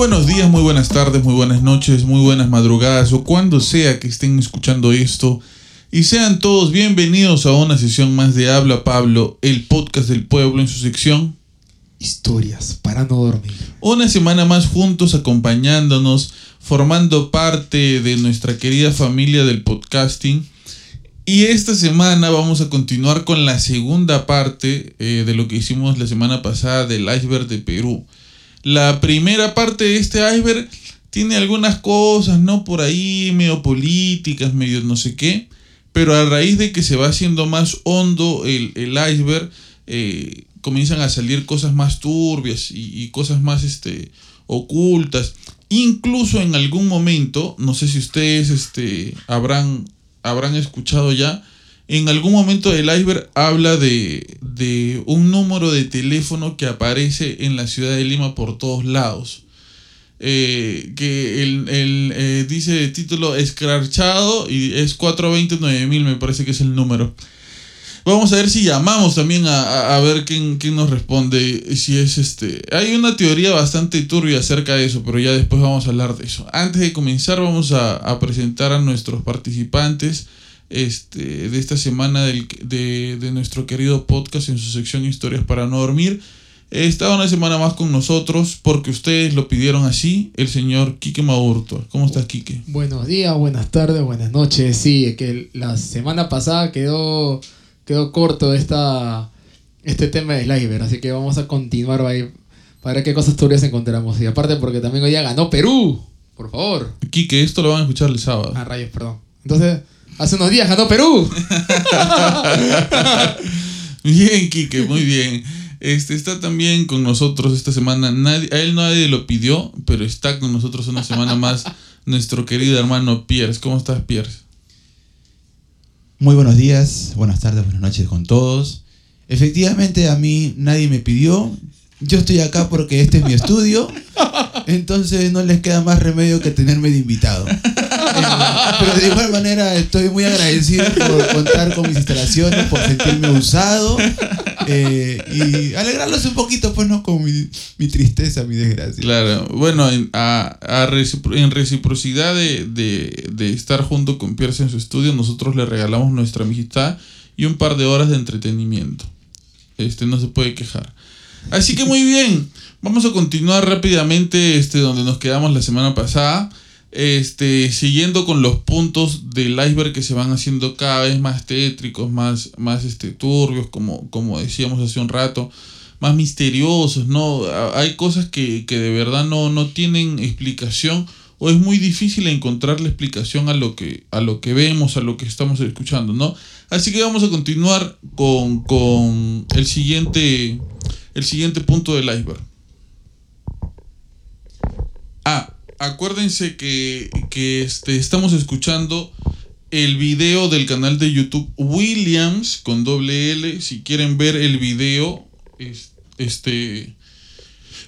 Buenos días, muy buenas tardes, muy buenas noches, muy buenas madrugadas o cuando sea que estén escuchando esto. Y sean todos bienvenidos a una sesión más de Habla Pablo, el podcast del pueblo en su sección Historias para no dormir. Una semana más juntos acompañándonos, formando parte de nuestra querida familia del podcasting. Y esta semana vamos a continuar con la segunda parte eh, de lo que hicimos la semana pasada del iceberg de Perú. La primera parte de este iceberg tiene algunas cosas, ¿no? Por ahí, medio políticas, medio no sé qué. Pero a raíz de que se va haciendo más hondo el, el iceberg, eh, comienzan a salir cosas más turbias y, y, cosas más este, ocultas. Incluso en algún momento, no sé si ustedes este, habrán, habrán escuchado ya, en algún momento del iceberg habla de, de, un número de teléfono que aparece en la ciudad de Lima por todos lados. Eh, que el, el eh, dice de título escrachado y es 429 mil, me parece que es el número. Vamos a ver si llamamos también a, a, a, ver quién, quién nos responde. Si es este. Hay una teoría bastante turbia acerca de eso, pero ya después vamos a hablar de eso. Antes de comenzar, vamos a, a presentar a nuestros participantes este, de esta semana del, de, de, nuestro querido podcast en su sección Historias para no dormir. Está una semana más con nosotros porque ustedes lo pidieron así, el señor Quique Maurto. ¿Cómo estás, Quique? Buenos días, buenas tardes, buenas noches. Sí, que la semana pasada quedó, quedó corto esta, este tema del iceberg, así que vamos a continuar ahí para ver qué cosas turbias encontramos. Y aparte porque también hoy día ganó Perú, por favor. Quique, esto lo van a escuchar el sábado. Ah, rayos, perdón. Entonces... Hace unos días ganó Perú. bien, Quique, muy bien. Este está también con nosotros esta semana. Nadie, a él nadie lo pidió, pero está con nosotros una semana más nuestro querido hermano Pierce. ¿Cómo estás, Pierce? Muy buenos días, buenas tardes, buenas noches con todos. Efectivamente, a mí nadie me pidió. Yo estoy acá porque este es mi estudio. Entonces no les queda más remedio que tenerme de invitado. Pero de igual manera estoy muy agradecido por contar con mis instalaciones, por sentirme usado eh, y alegrarlos un poquito, pues no con mi, tristeza, mi desgracia. Claro, bueno, en, a, en reciprocidad de, de, de, estar junto con Pierce en su estudio, nosotros le regalamos nuestra amistad y un par de horas de entretenimiento. Este no se puede quejar. Así que muy bien, vamos a continuar rápidamente este, donde nos quedamos la semana pasada este, siguiendo con los puntos del iceberg que se van haciendo cada vez más tétricos, más, más este, turbios, como, como decíamos hace un rato, más misteriosos, ¿no? Hay cosas que, que de verdad no, no tienen explicación o es muy difícil encontrar la explicación a lo que, a lo que vemos, a lo que estamos escuchando, ¿no? Así que vamos a continuar con, con el, siguiente, el siguiente punto del iceberg. Ah, acuérdense que, que este, estamos escuchando el video del canal de YouTube Williams con doble L. Si quieren ver el video, este.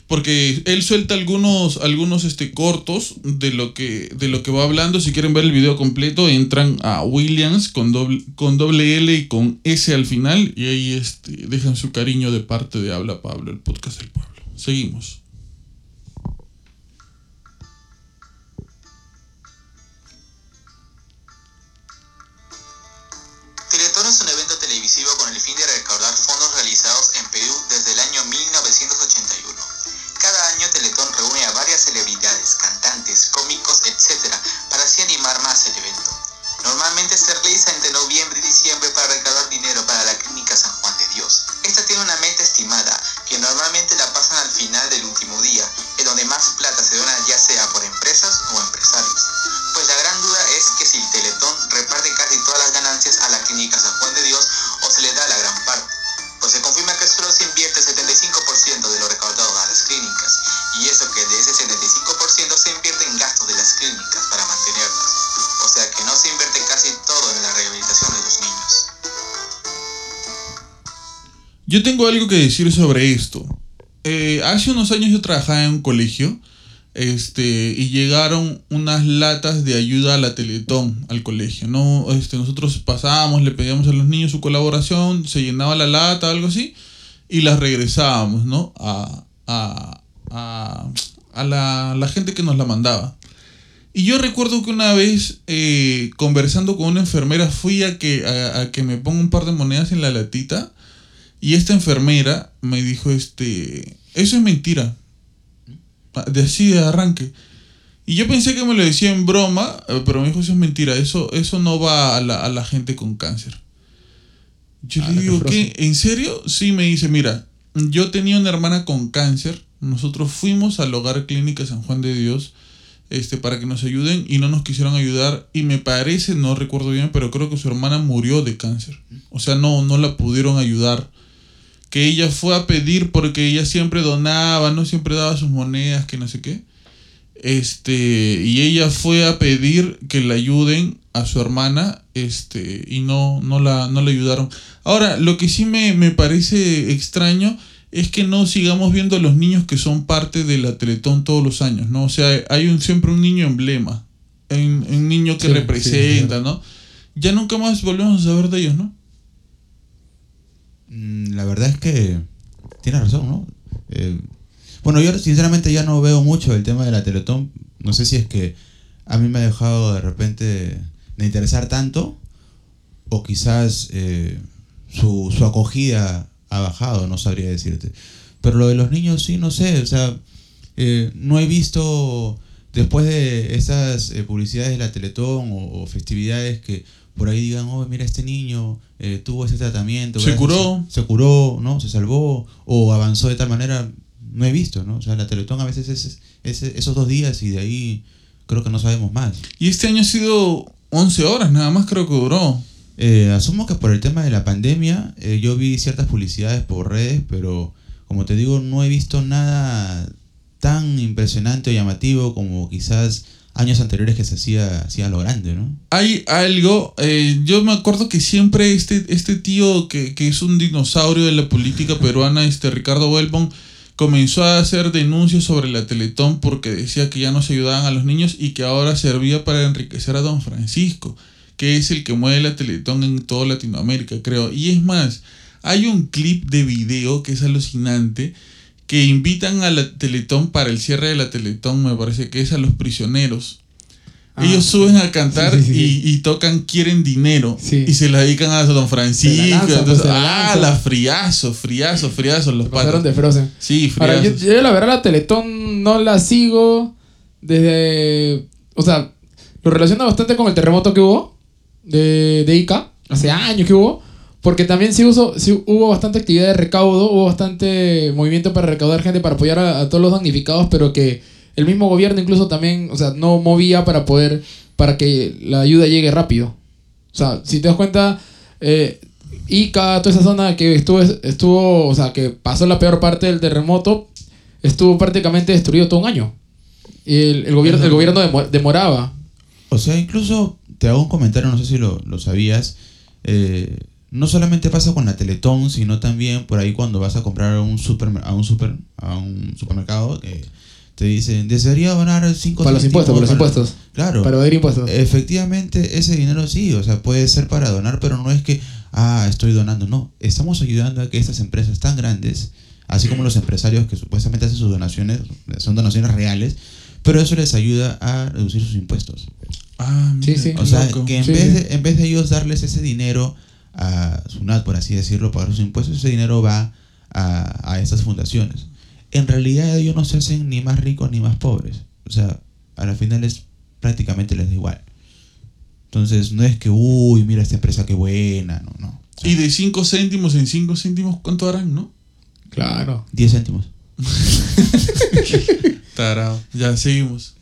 Porque él suelta algunos, algunos este, cortos de lo, que, de lo que va hablando. Si quieren ver el video completo, entran a Williams con doble, con doble L y con S al final. Y ahí este, dejan su cariño de parte de Habla Pablo, el podcast del pueblo. Seguimos. Cómicos, etc. para así animar más el evento. Normalmente se realiza entre noviembre y diciembre para recaudar dinero para la Clínica San Juan de Dios. Esta tiene una meta estimada, que normalmente la pasan al final del último día, en donde más plata se dona ya sea por empresas o empresarios. Pues la gran duda es que si el Teletón reparte casi todas las ganancias a la Clínica San Juan de Dios o se le da la gran parte. Pues se confirma que solo se invierte el 75% de lo recaudado a las clínicas, y eso que de ese 75% se invierte en gastos de las clínicas para mantenerlas. O sea que no se invierte casi todo en la rehabilitación de los niños. Yo tengo algo que decir sobre esto. Eh, hace unos años yo trabajaba en un colegio este, y llegaron unas latas de ayuda a la Teletón al colegio, ¿no? Este, nosotros pasábamos, le pedíamos a los niños su colaboración, se llenaba la lata, algo así, y las regresábamos, ¿no? A, a, a, a la, la gente que nos la mandaba. Y yo recuerdo que una vez, eh, conversando con una enfermera, fui a que, a, que me ponga un par de monedas en la latita. Y esta enfermera me dijo, este, eso es mentira. De así de arranque. Y yo pensé que me lo decía en broma, eh, pero me dijo, eso es mentira, eso, eso no va a la, a la gente con cáncer. Yo Ah, le digo. ¿qué? ¿En serio? Sí, me dice, mira, yo tenía una hermana con cáncer, nosotros fuimos al hogar clínica San Juan de Dios este, para que nos ayuden y no nos quisieron ayudar y me parece, no recuerdo bien, pero creo que su hermana murió de cáncer. O sea, no, no la pudieron ayudar. Que ella fue a pedir porque ella siempre donaba, no siempre daba sus monedas, que no sé qué. Este, y ella fue a pedir que la ayuden a su hermana, este, y no, no la, no la ayudaron. Ahora, lo que sí me, me parece extraño es que no sigamos viendo a los niños que son parte de la Teletón todos los años, ¿no? O sea, hay un, siempre un niño emblema, un, un niño que Sí, representa, sí, ¿no? Ya nunca más volvemos a saber de ellos, ¿no? Mm, La verdad es que tiene razón, ¿no? Eh, bueno, yo sinceramente ya no veo mucho el tema de la Teletón. No sé si es que a mí me ha dejado de repente de interesar tanto o quizás eh, su, su acogida ha bajado, no sabría decirte. Pero lo de los niños sí, no sé, o sea, eh, no he visto después de esas eh, publicidades de la Teletón o festividades que por ahí digan, oh, mira, este niño eh, tuvo ese tratamiento. Se curó. Se curó, ¿no? Se salvó o avanzó de tal manera, no he visto, ¿no? O sea, la Teletón a veces es, es esos dos días y de ahí creo que no sabemos más. Y este año ha sido 11 horas, nada más creo que duró. Eh, asumo que por el tema de la pandemia, eh, yo vi ciertas publicidades por redes, pero como te digo, no he visto nada tan impresionante o llamativo como quizás años anteriores que se hacía, hacía lo grande, ¿no? Hay algo, eh, yo me acuerdo que siempre este, este tío que, que es un dinosaurio de la política peruana, este Ricardo Welbon, comenzó a hacer denuncias sobre la Teletón porque decía que ya no se ayudaban a los niños y que ahora servía para enriquecer a don Francisco, que es el que mueve la Teletón en toda Latinoamérica, creo. Y es más, hay un clip de video que es alucinante que invitan a la Teletón para el cierre de la Teletón, me parece que es a los prisioneros. Ah, Ellos suben a cantar sí, sí, sí. Y, y tocan Quieren Dinero y se la dedican a Don Francisco. La entonces, pues, la ah, la friazo, friazo, friazo los Pasaron de Frozen. Sí, Ahora, yo, la verdad la Teletón no la sigo desde... O sea, lo relaciono bastante con el terremoto que hubo de, de Ica, hace años que hubo, porque también sí, uso, sí hubo bastante actividad de recaudo, hubo bastante movimiento para recaudar gente, para apoyar a, a todos los damnificados, pero que el mismo gobierno incluso también, o sea, no movía para poder, para que la ayuda llegue rápido. O sea, si te das cuenta, eh, Ica, toda esa zona que estuvo, estuvo, o sea, que pasó la peor parte del terremoto, estuvo prácticamente destruido todo un año. Y el, el gobierno, el gobierno demo- demoraba. O sea, incluso te hago un comentario, no sé si lo, lo sabías. eh, no solamente pasa con la Teletón, sino también por ahí cuando vas a comprar a un, supermer- a un, super, a un supermercado, que te dicen, desearía donar 5 Para los impuestos, para los impuestos. Claro. Para evadir impuestos. Efectivamente, ese dinero sí, o sea, puede ser para donar, pero no es que, ah, estoy donando. No, estamos ayudando a que estas empresas tan grandes, así como los empresarios que supuestamente hacen sus donaciones, son donaciones reales, pero eso les ayuda a reducir sus impuestos. Ah, mira, Sí, sí. O sea, loco. que en, Sí, vez sí. de, en vez de ellos darles ese dinero a SUNAT, por así decirlo, pagar sus impuestos, ese dinero va a, a estas fundaciones. En realidad ellos no se hacen ni más ricos ni más pobres. O sea, a la final es prácticamente les da igual. Entonces, no es que, uy, mira esta empresa qué buena, no, no. O sea, Y de 5 céntimos en 5 céntimos, ¿cuánto harán, no? Claro. 10 céntimos. Tarao. Ya, seguimos.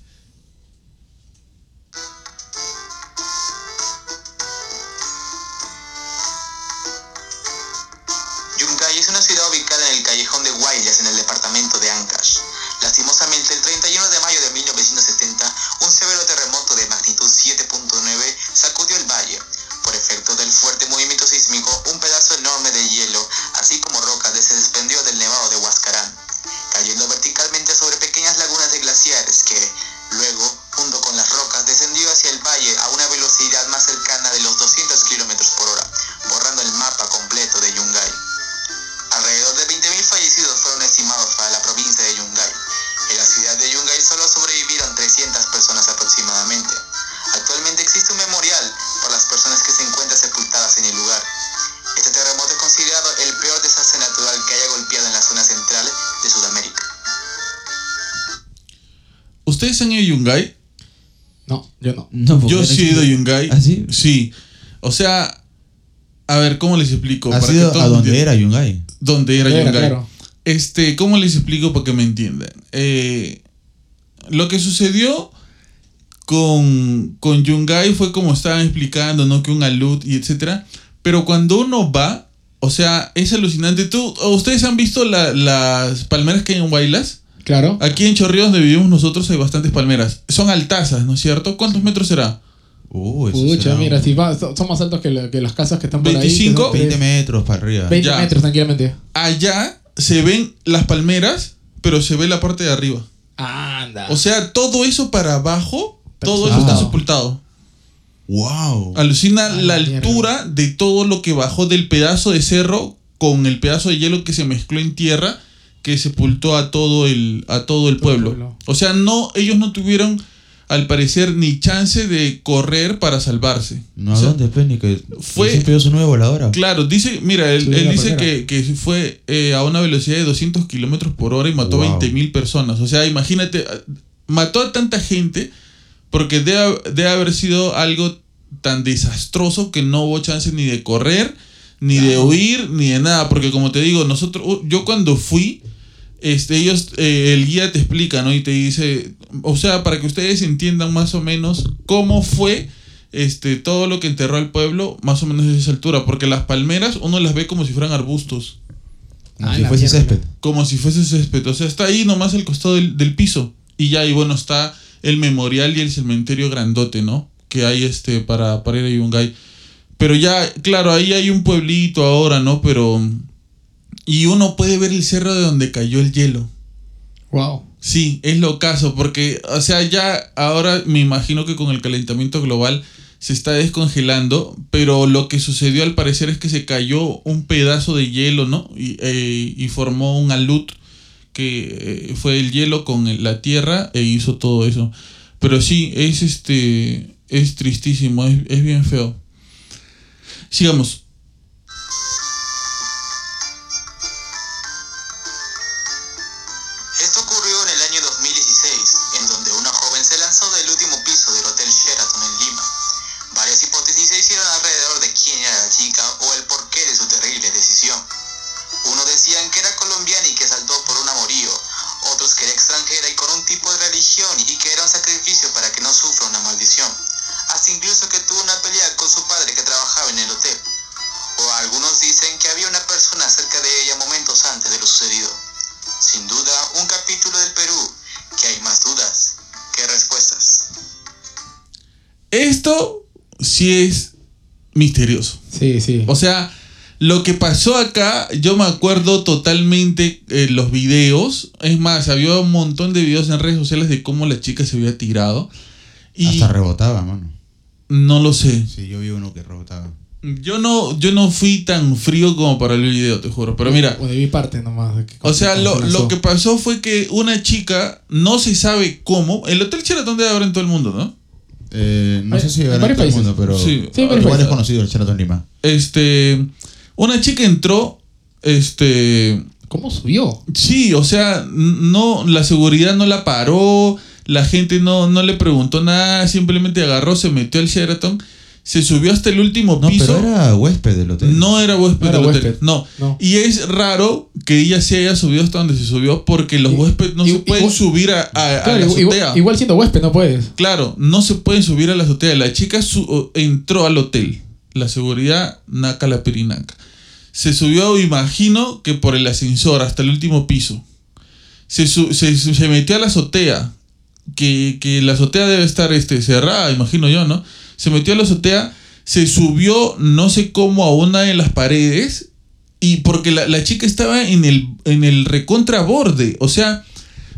7.9 sacudió el valle. Por efecto del fuerte movimiento sísmico, un pedazo enorme de hielo, así como rocas, se desprendió del nevado de Huascarán, cayendo verticalmente sobre pequeñas lagunas de glaciares que, luego, junto con las rocas, descendió hacia el valle a una velocidad más cercana de los 200 km por hora, borrando el mapa completo de Yungay. Alrededor de 20.000 fallecidos fueron estimados para la provincia de Yungay. En la ciudad de Yungay solo sobrevivieron 300 personas aproximadamente. Actualmente existe un memorial por las personas que se encuentran sepultadas en el lugar. Este terremoto es considerado el peor desastre natural que haya golpeado en la zona central de Sudamérica. ¿Ustedes han ido a Yungay? No, yo no. Yo sí he ido a. Yungay. ¿Ah, sí? Sí. O sea, a ver, ¿cómo les explico? ¿Has Para ido que todos a entiendan. era Yungay? Donde era Era, Yungay. claro. Este, ¿cómo les explico para que me entiendan? Eh, lo que sucedió con, con Yungay fue como estaban explicando, ¿no? Que un alud y etcétera. Pero cuando uno va, o sea, es alucinante. ¿Tú, ¿Ustedes han visto la- las palmeras que hay en Guaylas? Claro. Aquí en Chorrillos, donde vivimos nosotros, hay bastantes palmeras. Son altazas, ¿no es cierto? ¿Cuántos metros será? Uh, eso Pucha, será mira, un- si va, son más altos que, la- que las casas que están por ahí. que 25, son 20 metros para arriba. 20 Ya. metros tranquilamente. Allá se ven las palmeras, pero se ve la parte de arriba. Anda. O sea, todo eso para abajo, todo eso está sepultado. Wow. Alucina la mierda. altura de todo lo que bajó del pedazo de cerro con el pedazo de hielo que se mezcló en tierra que sepultó a todo el a todo el pueblo. pueblo. O sea, no ellos no tuvieron al parecer ni chance de correr para salvarse. No, O ¿a sea, dónde pues? Ni que fue- siempre su nueva voladora. Claro, dice, mira, él, dice que, que fue eh, a una velocidad de 200 kilómetros por hora y mató Wow. 20 mil personas. O sea, imagínate, ah, mató a tanta gente porque debe, debe haber sido algo tan desastroso que no hubo chance ni de correr, ni de huir, ni de nada. Porque como te digo, nosotros, yo cuando fui, este, ellos, eh, el guía te explica, ¿no? Y te dice, o sea, para que ustedes entiendan más o menos cómo fue este, todo lo que enterró al pueblo, más o menos de esa altura. Porque las palmeras uno las ve como si fueran arbustos, Como Ah, si fuese mierda. césped. como si fuese césped. O sea, está ahí nomás al costado del, del piso. Y ya, y bueno, está el memorial y el cementerio grandote, ¿no? Que hay este para, para ir a Yungay. Pero ya, claro, ahí hay un pueblito ahora, ¿no? Pero. Y uno puede ver el cerro de donde cayó el hielo. Wow. Sí, es lo caso, porque, o sea, ya ahora me imagino que con el calentamiento global se está descongelando, pero lo que sucedió al parecer es que se cayó un pedazo de hielo, ¿no? Y, eh, y formó un alud, que eh, fue el hielo con la tierra e hizo todo eso. Pero sí, es este, es tristísimo, es, es bien feo. Sigamos. Religión y que era un sacrificio para que no sufra una maldición. Hasta incluso que tuvo una pelea con su padre que trabajaba en el hotel. O algunos dicen que había una persona cerca de ella momentos antes de lo sucedido. Sin duda, un capítulo del Perú que hay más dudas que respuestas. Esto sí es misterioso. Sí, sí. O sea, lo que pasó acá, yo me acuerdo totalmente eh, los videos. Es más, había un montón de videos en redes sociales de cómo la chica se había tirado. Y Hasta rebotaba, mano. no lo sé. Sí, yo vi uno que rebotaba. Yo no, yo no fui tan frío como para el video, te juro. Pero mira, O de mi parte nomás. de que- o sea, lo, lo que pasó fue que una chica, no se sabe cómo, el Hotel Sheraton debe haber en todo el mundo, ¿no? Eh, no Hay- sé si varios todo el países. mundo, pero Sí. Sí, igual es conocido el Sheraton Lima. Este, una chica entró, este, ¿Cómo subió? Sí, o sea, no, la seguridad no la paró, la gente no, no le preguntó nada, simplemente agarró, se metió al Sheraton, se subió hasta el último No, piso. pero era huésped del hotel. No era huésped No era del hotel. huésped. No. No. Y es raro que ella se haya subido hasta donde se subió porque los Y- huéspedes no y- se pueden igual- subir a, a- a Claro, la igual, azotea. igual siendo huésped no puedes. Claro, no se pueden subir a la azotea. La chica su- entró al hotel. La seguridad, naca la perinaca. Se subió, imagino, que por el ascensor hasta el último piso. Se, se, se metió a la azotea. Que, que la azotea debe estar este, cerrada, imagino yo, ¿no? Se metió a la azotea, se subió, no sé cómo, a una de las paredes. Y porque la, la chica estaba en el, en el recontraborde. O sea,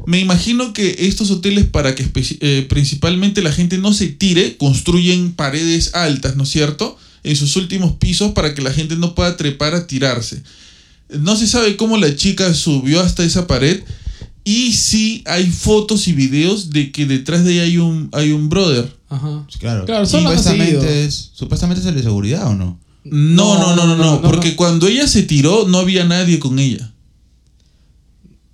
me imagino que estos hoteles, para que eh, principalmente la gente no se tire, construyen paredes altas, ¿no es cierto? En sus últimos pisos para que la gente no pueda trepar a tirarse. No se sabe cómo la chica subió hasta esa pared Y sí hay fotos y videos de que detrás de ella hay un, hay un brother. Ajá. Claro. Claro, supuestamente, es, supuestamente es el de seguridad o no. No, no, no, no, no, no, no, porque no. cuando ella se tiró no había nadie con ella.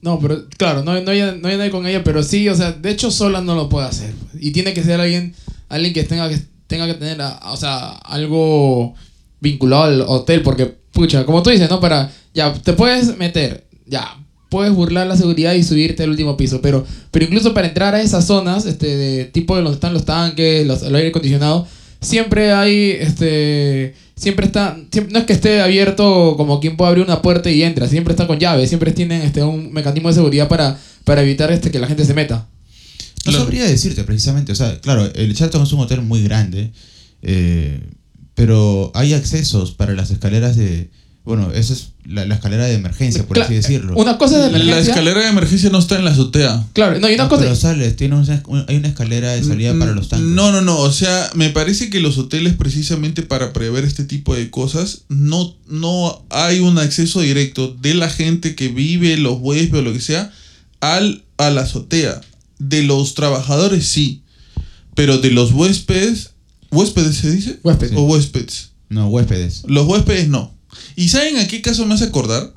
No, pero claro, no, no, hay, no hay nadie con ella, pero sí, o sea, de hecho sola no lo puede hacer. Y tiene que ser alguien, alguien que tenga que, tenga que tener, a- o sea, algo vinculado al hotel, porque, pucha, como tú dices, ¿no? Para, ya, te puedes meter, ya, puedes burlar la seguridad y subirte al último piso, pero, pero incluso para entrar a esas zonas, este, de tipo de donde están los tanques, los, el aire acondicionado, siempre hay, este, siempre está, siempre- no es que esté abierto como quien puede abrir una puerta y entra, siempre está con llave, siempre tienen, este, un mecanismo de seguridad para, para evitar, este, que la gente se meta. No Claro. sabría decirte precisamente, o sea, claro, el Charlton es un hotel muy grande, eh, pero hay accesos para las escaleras de, bueno, esa es la, la escalera de emergencia, por Cla- así decirlo. Una cosa es de La emergencia. escalera de emergencia no está en la azotea. Claro, no, y una No, cosa. pero sales, tiene una- hay una escalera de salida para los tanques. No, no, no. O sea, me parece que los hoteles, precisamente para prever este tipo de cosas, no, no hay un acceso directo de la gente que vive, los huéspedes o lo que sea, al, a la azotea. De los trabajadores, sí. Pero de los huéspedes. ¿Huéspedes se dice? Huésped. O huéspedes. No, huéspedes. Los huéspedes no. ¿Y saben a qué caso me hace acordar?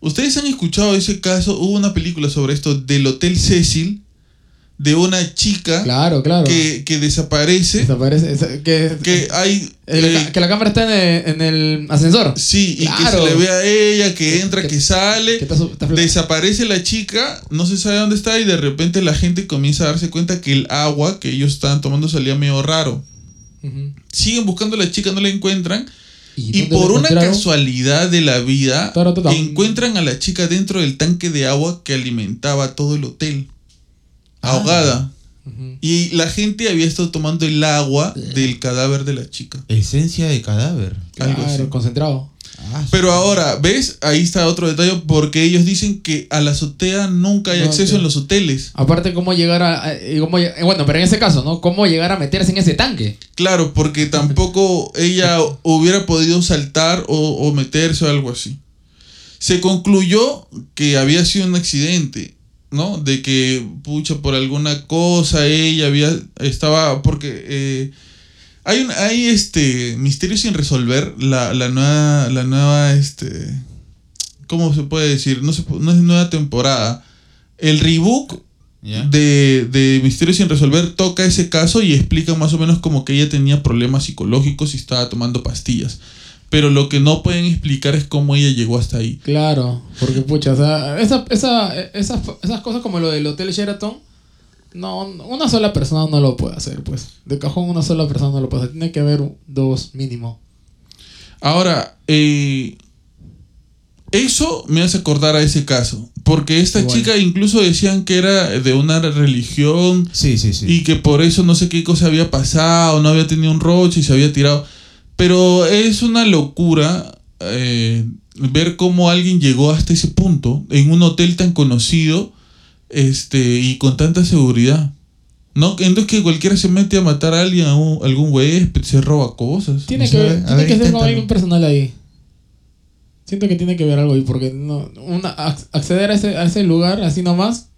Ustedes han escuchado ese caso, hubo una película sobre esto del Hotel Cecil, de una chica Claro, claro. que, que desaparece, Desaparece, esa- que, que hay... el- eh, que la cámara está en el, en el ascensor. sí, y que se le ve a ella, que entra, que- que, sale, está está desaparece la chica, no se sabe dónde está y de repente la gente comienza a darse cuenta que el agua que ellos estaban tomando salía medio raro. Siguen buscando a la chica, no la encuentran. Y por una casualidad de la vida, encuentran a la chica dentro del tanque de agua que alimentaba todo el hotel. Ah. Ahogada. Y la gente había estado tomando el agua del cadáver de la chica. Esencia de cadáver. Algo Claro, así. concentrado. Ah, Pero ahora, ¿ves? Ahí está otro detalle porque ellos dicen que a la azotea nunca hay No, acceso sí. en los hoteles. Aparte, cómo llegar a. a- y cómo lle- bueno, pero en ese caso, ¿no? ¿Cómo llegar a meterse en ese tanque? Claro, porque tampoco ella hubiera podido saltar o, o meterse o algo así. Se concluyó que había sido un accidente, ¿no? De que, pucha, por alguna cosa ella había, estaba, porque eh, hay, un, hay este misterio sin resolver, la, la nueva, la nueva, este, ¿cómo se puede decir? No, se, pu- no es nueva temporada. El rebook de, de Misterio sin resolver toca ese caso y explica más o menos como que ella tenía problemas psicológicos y estaba tomando pastillas. Pero lo que no pueden explicar es cómo ella llegó hasta ahí. Claro, porque pucha, o sea, esa, esa, esas, esas cosas como lo del Hotel Sheraton, no, una sola persona no lo puede hacer, pues. De cajón una sola persona no lo puede hacer. Tiene que haber dos mínimo. Ahora, eh, eso me hace acordar a ese caso. Porque esta Igual. chica incluso decían que era de una religión Sí, sí, sí. y que por eso no sé qué cosa había pasado, no había tenido un roche y se había tirado. Pero es una locura eh, ver cómo alguien llegó hasta ese punto en un hotel tan conocido este, y con tanta seguridad. ¿No? Entonces que cualquiera se mete a matar a alguien, a un- algún huésped, se roba cosas. Tiene No que, ver, tiene ver, que ser alguien personal ahí. Siento que tiene que ver algo ahí, porque no, una, ac- acceder a ese, a ese lugar así nomás,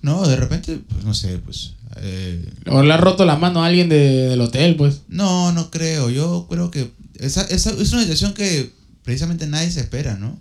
No, de repente, pues no sé, pues. Eh, o le ha roto la mano a alguien de- del hotel, pues. no, no creo. Yo creo que esa, esa es una situación que precisamente nadie se espera, ¿no?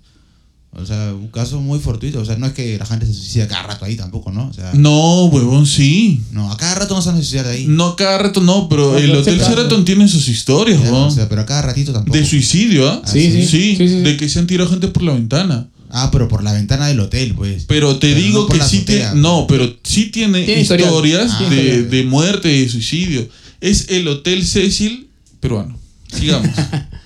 O sea, un caso muy fortuito. O sea, no es que la gente se suicida cada rato ahí tampoco, ¿no? O sea, No, huevón, sí. no, a cada rato no se van a suicidar ahí. No cada rato no, pero No, el Hotel Sheraton tiene sus historias, huevón. o sea, pero a cada ratito tampoco. De suicidio, ¿ah? Ah, Sí, sí, sí, sí, sí. de que se han tirado gente por la ventana. Ah, pero por la ventana del hotel, pues. Pero te Pero digo no que sí azotea. tiene. No, pero sí tiene, historias Ah, de, de muerte y de suicidio. Es el Hotel Cecil peruano. Sigamos.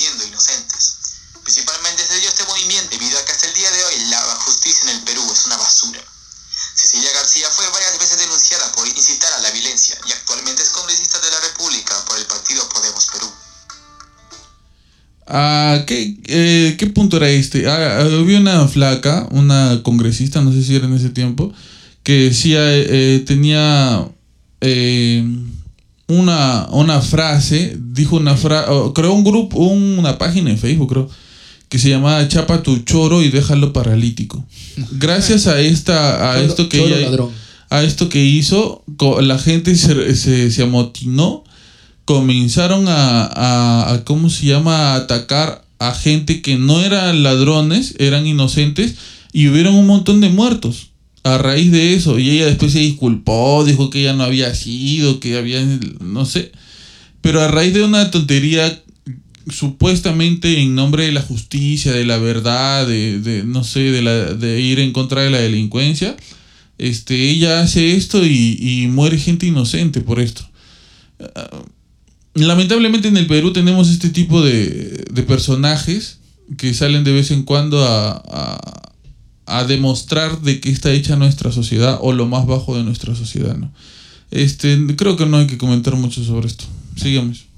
siendo inocentes. Principalmente se dio este movimiento debido a que hasta el día de hoy la justicia en el Perú es una basura. Cecilia García fue varias veces denunciada por incitar a la violencia y actualmente es congresista de la República por el partido Podemos Perú. Ah, ¿qué, eh, ¿Qué punto era este? Ah, había una flaca, una congresista, no sé si era en ese tiempo, que decía, eh, tenía eh, una, una frase, dijo una frase, creó un grupo, una página en Facebook, creo, que se llamaba Chapa tu choro y déjalo paralítico. Gracias a esta, a Choro- esto que ella, a esto que hizo, la gente se, se, se amotinó, comenzaron a, a, a, ¿cómo se llama?, a atacar a gente que no eran ladrones, eran inocentes, y hubieron un montón de muertos a raíz de eso. Y ella después se disculpó, dijo que ella no había sido, que había, no sé. Pero a raíz de una tontería, supuestamente en nombre de la justicia, de la verdad, de, de no sé, de, la, de ir en contra de la delincuencia, este, ella hace esto y, y muere gente inocente por esto. Lamentablemente en el Perú tenemos este tipo de, de personajes que salen de vez en cuando a, a, a demostrar de qué está hecha nuestra sociedad o lo más bajo de nuestra sociedad. ¿no? Este, creo que no hay que comentar mucho sobre esto. Sigamos.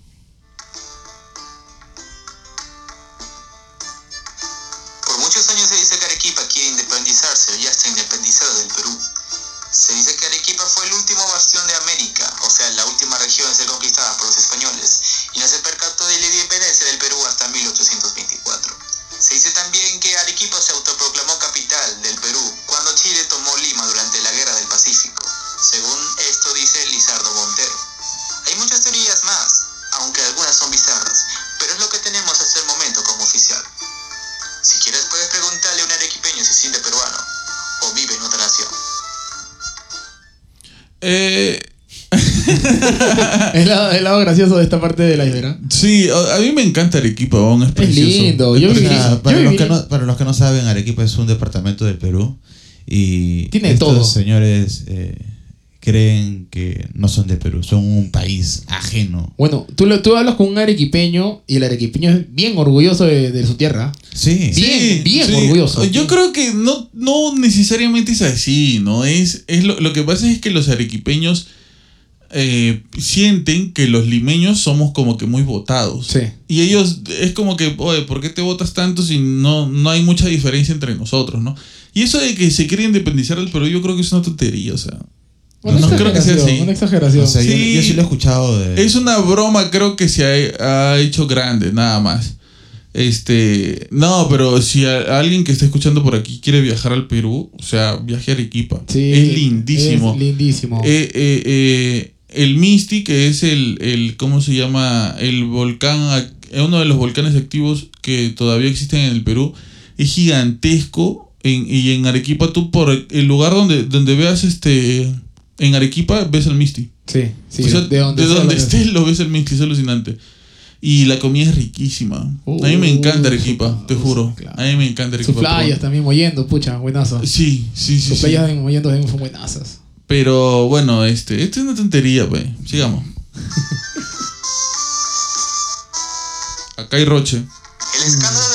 Pacífico, según esto dice Lizardo Montero. Hay muchas teorías más, aunque algunas son bizarras, pero es lo que tenemos hasta el momento como oficial. Si quieres puedes preguntarle a un arequipeño si siente peruano o vive en otra nación. Eh, Es la- el lado gracioso de esta parte de la isla. sí, a, a mí me encanta Arequipa, es precioso. lindo, Es yo O viví- precioso. sea, para, yo los viví- que no, para los que no saben, Arequipa es un departamento del Perú. Y Tiene estos todo. señores eh, creen que no son del Perú, son un país ajeno. Bueno, tú, lo- tú hablas con un arequipeño y el arequipeño es bien orgulloso de, de su tierra. Sí, Bien, bien orgulloso. Yo creo que no, no necesariamente es así, ¿no? Es, es lo, lo que pasa es que los arequipeños eh, sienten que los limeños somos como que muy votados. Sí. Y ellos es como que, oye, ¿por qué te votas tanto si no, no hay mucha diferencia entre nosotros, ¿no? Y eso de que se quiere independizar del Perú, yo creo que es una tontería, o sea. Una no creo que sea así. Una exageración. O sea, yo- Sí. yo, sí lo he escuchado de... Es una broma, creo que se ha, ha hecho grande, nada más. Este, no, pero si a- alguien que está escuchando por aquí quiere viajar al Perú, o sea, viaje a Arequipa. Sí, es lindísimo. Es lindísimo. Eh, eh, eh, el Misti, que es el, el, ¿cómo se llama? El volcán, ac- uno de los volcanes activos que todavía existen en el Perú, es gigantesco. En- y en Arequipa, tú por el lugar donde, donde veas este, en Arequipa, ves el Misti. sí, sí. O sea, de donde, de donde estés lo ves el Misti, es alucinante. Y la comida es riquísima. a mí me encanta Uh, Arequipa, su- te juro. claro. A mí me encanta Sus Arequipa. playas pero- también moyendo, pucha, buenazo. Sí, sí, sí. Sus sí. playas en moyendo son buenazas. Pero bueno, este, esto es una tontería, pues. Sigamos. Acá hay Roche. El escándalo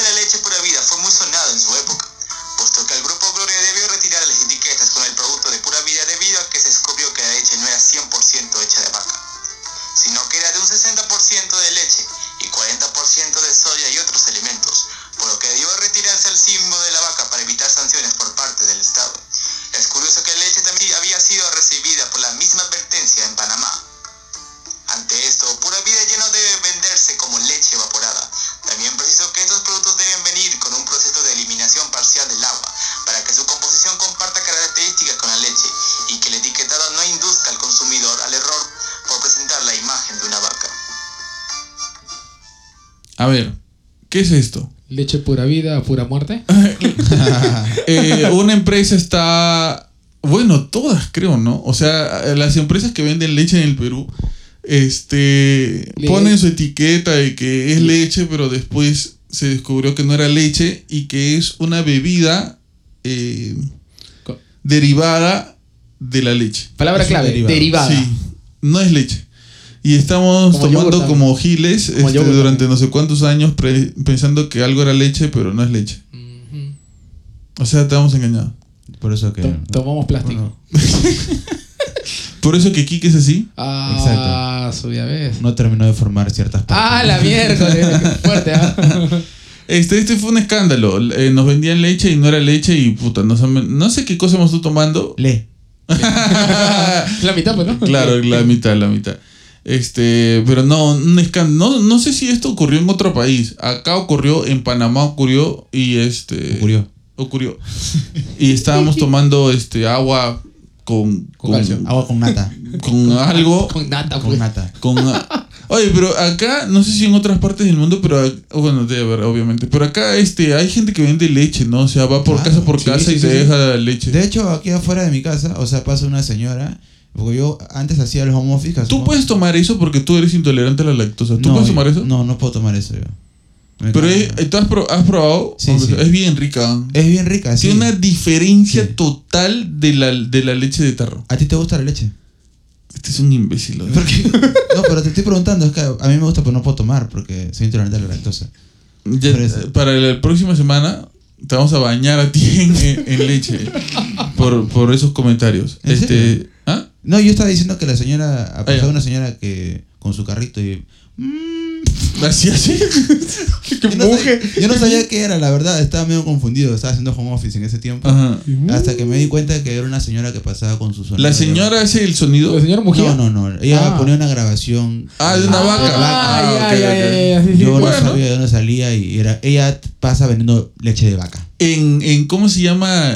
en Panamá. Ante esto, Pura Vida ya no debe venderse como leche evaporada. También precisó que estos productos deben venir con un proceso de eliminación parcial del agua, para que su composición comparta características con la leche y que el etiquetado no induzca al consumidor al error por presentar la imagen de una vaca. A ver, ¿qué es esto? Leche pura vida, pura muerte. Eh, una empresa está. Bueno, todas creo, ¿no? O sea, las empresas que venden leche en el Perú. Este. Le- Ponen su etiqueta de que es leche, pero después se descubrió que no era leche y que es una bebida eh, derivada de la leche. Palabra Es clave, derivada. Sí, no es leche. Y estamos Como tomando como giles Como este, durante no sé cuántos años pensando que algo era leche, pero no es leche. Ujú. O sea, estamos engañados. Por eso que. To- tomamos plástico. Bueno, Por eso que Kike es así. Ah, su ya ves. no terminó de formar ciertas partes. Ah, la miércoles. fuerte, ¿ah? Este, este fue un escándalo. Eh, nos vendían leche y no era leche y puta, no, sé- no sé qué cosa hemos estado tomando. Le. La mitad, pues, ¿no? Claro, la mitad, la mitad. Este, pero no, un escándalo. No, no sé si esto ocurrió en otro país. Acá ocurrió, en Panamá ocurrió y este. Ocurrió. Ocurrió. Y estábamos tomando este agua con. Con. Agua con nata. con algo. Con nata, Con pues. nata. Con, oye, pero acá, no sé si en otras partes del mundo, pero bueno, debe haber, obviamente. Pero acá este, hay gente que vende leche, ¿no? O sea, va por Claro, casa por sí, casa sí, y sí, te sí. deja leche. De hecho, aquí afuera de mi casa, o sea, pasa una señora. Porque yo antes hacía los home office. Tú puedes tomar eso porque tú eres intolerante a la lactosa. ¿Tú No, puedes tomar eso? No, no puedo tomar eso yo. Pero es- ¿tú has, pro- has probado? Sí, Hombre, sí. Es bien rica. es bien rica, sí. Tiene una diferencia total de la, de la leche de tarro. ¿A ti te gusta la leche? Este es un imbécil. ¿no? ¿Por qué? No, pero te estoy preguntando, es que a mí me gusta, pero no puedo tomar porque soy intolerante a la lactosa. Ya, para la próxima semana te vamos a bañar a ti en, leche por, por esos comentarios. ¿En Este, serio? ¿ah? No, yo estaba diciendo que la señora, Ah, pasado ya. una señora que con su carrito y. mm, Así, así. yo, no sabía, yo no sabía qué era, la verdad, estaba medio confundido, estaba haciendo home office en ese tiempo. Ajá. Hasta que me di cuenta que era una señora que pasaba con su sonido. La señora hace el sonido. ¿La señora Mujía? No, no, no. Ella Ah. ponía una grabación. Ah, de una Ah, vaca. vaca. Ah, ya, ya. Yo no sabía de dónde salía y era. Ella pasa vendiendo leche de vaca. En, en, ¿cómo se llama?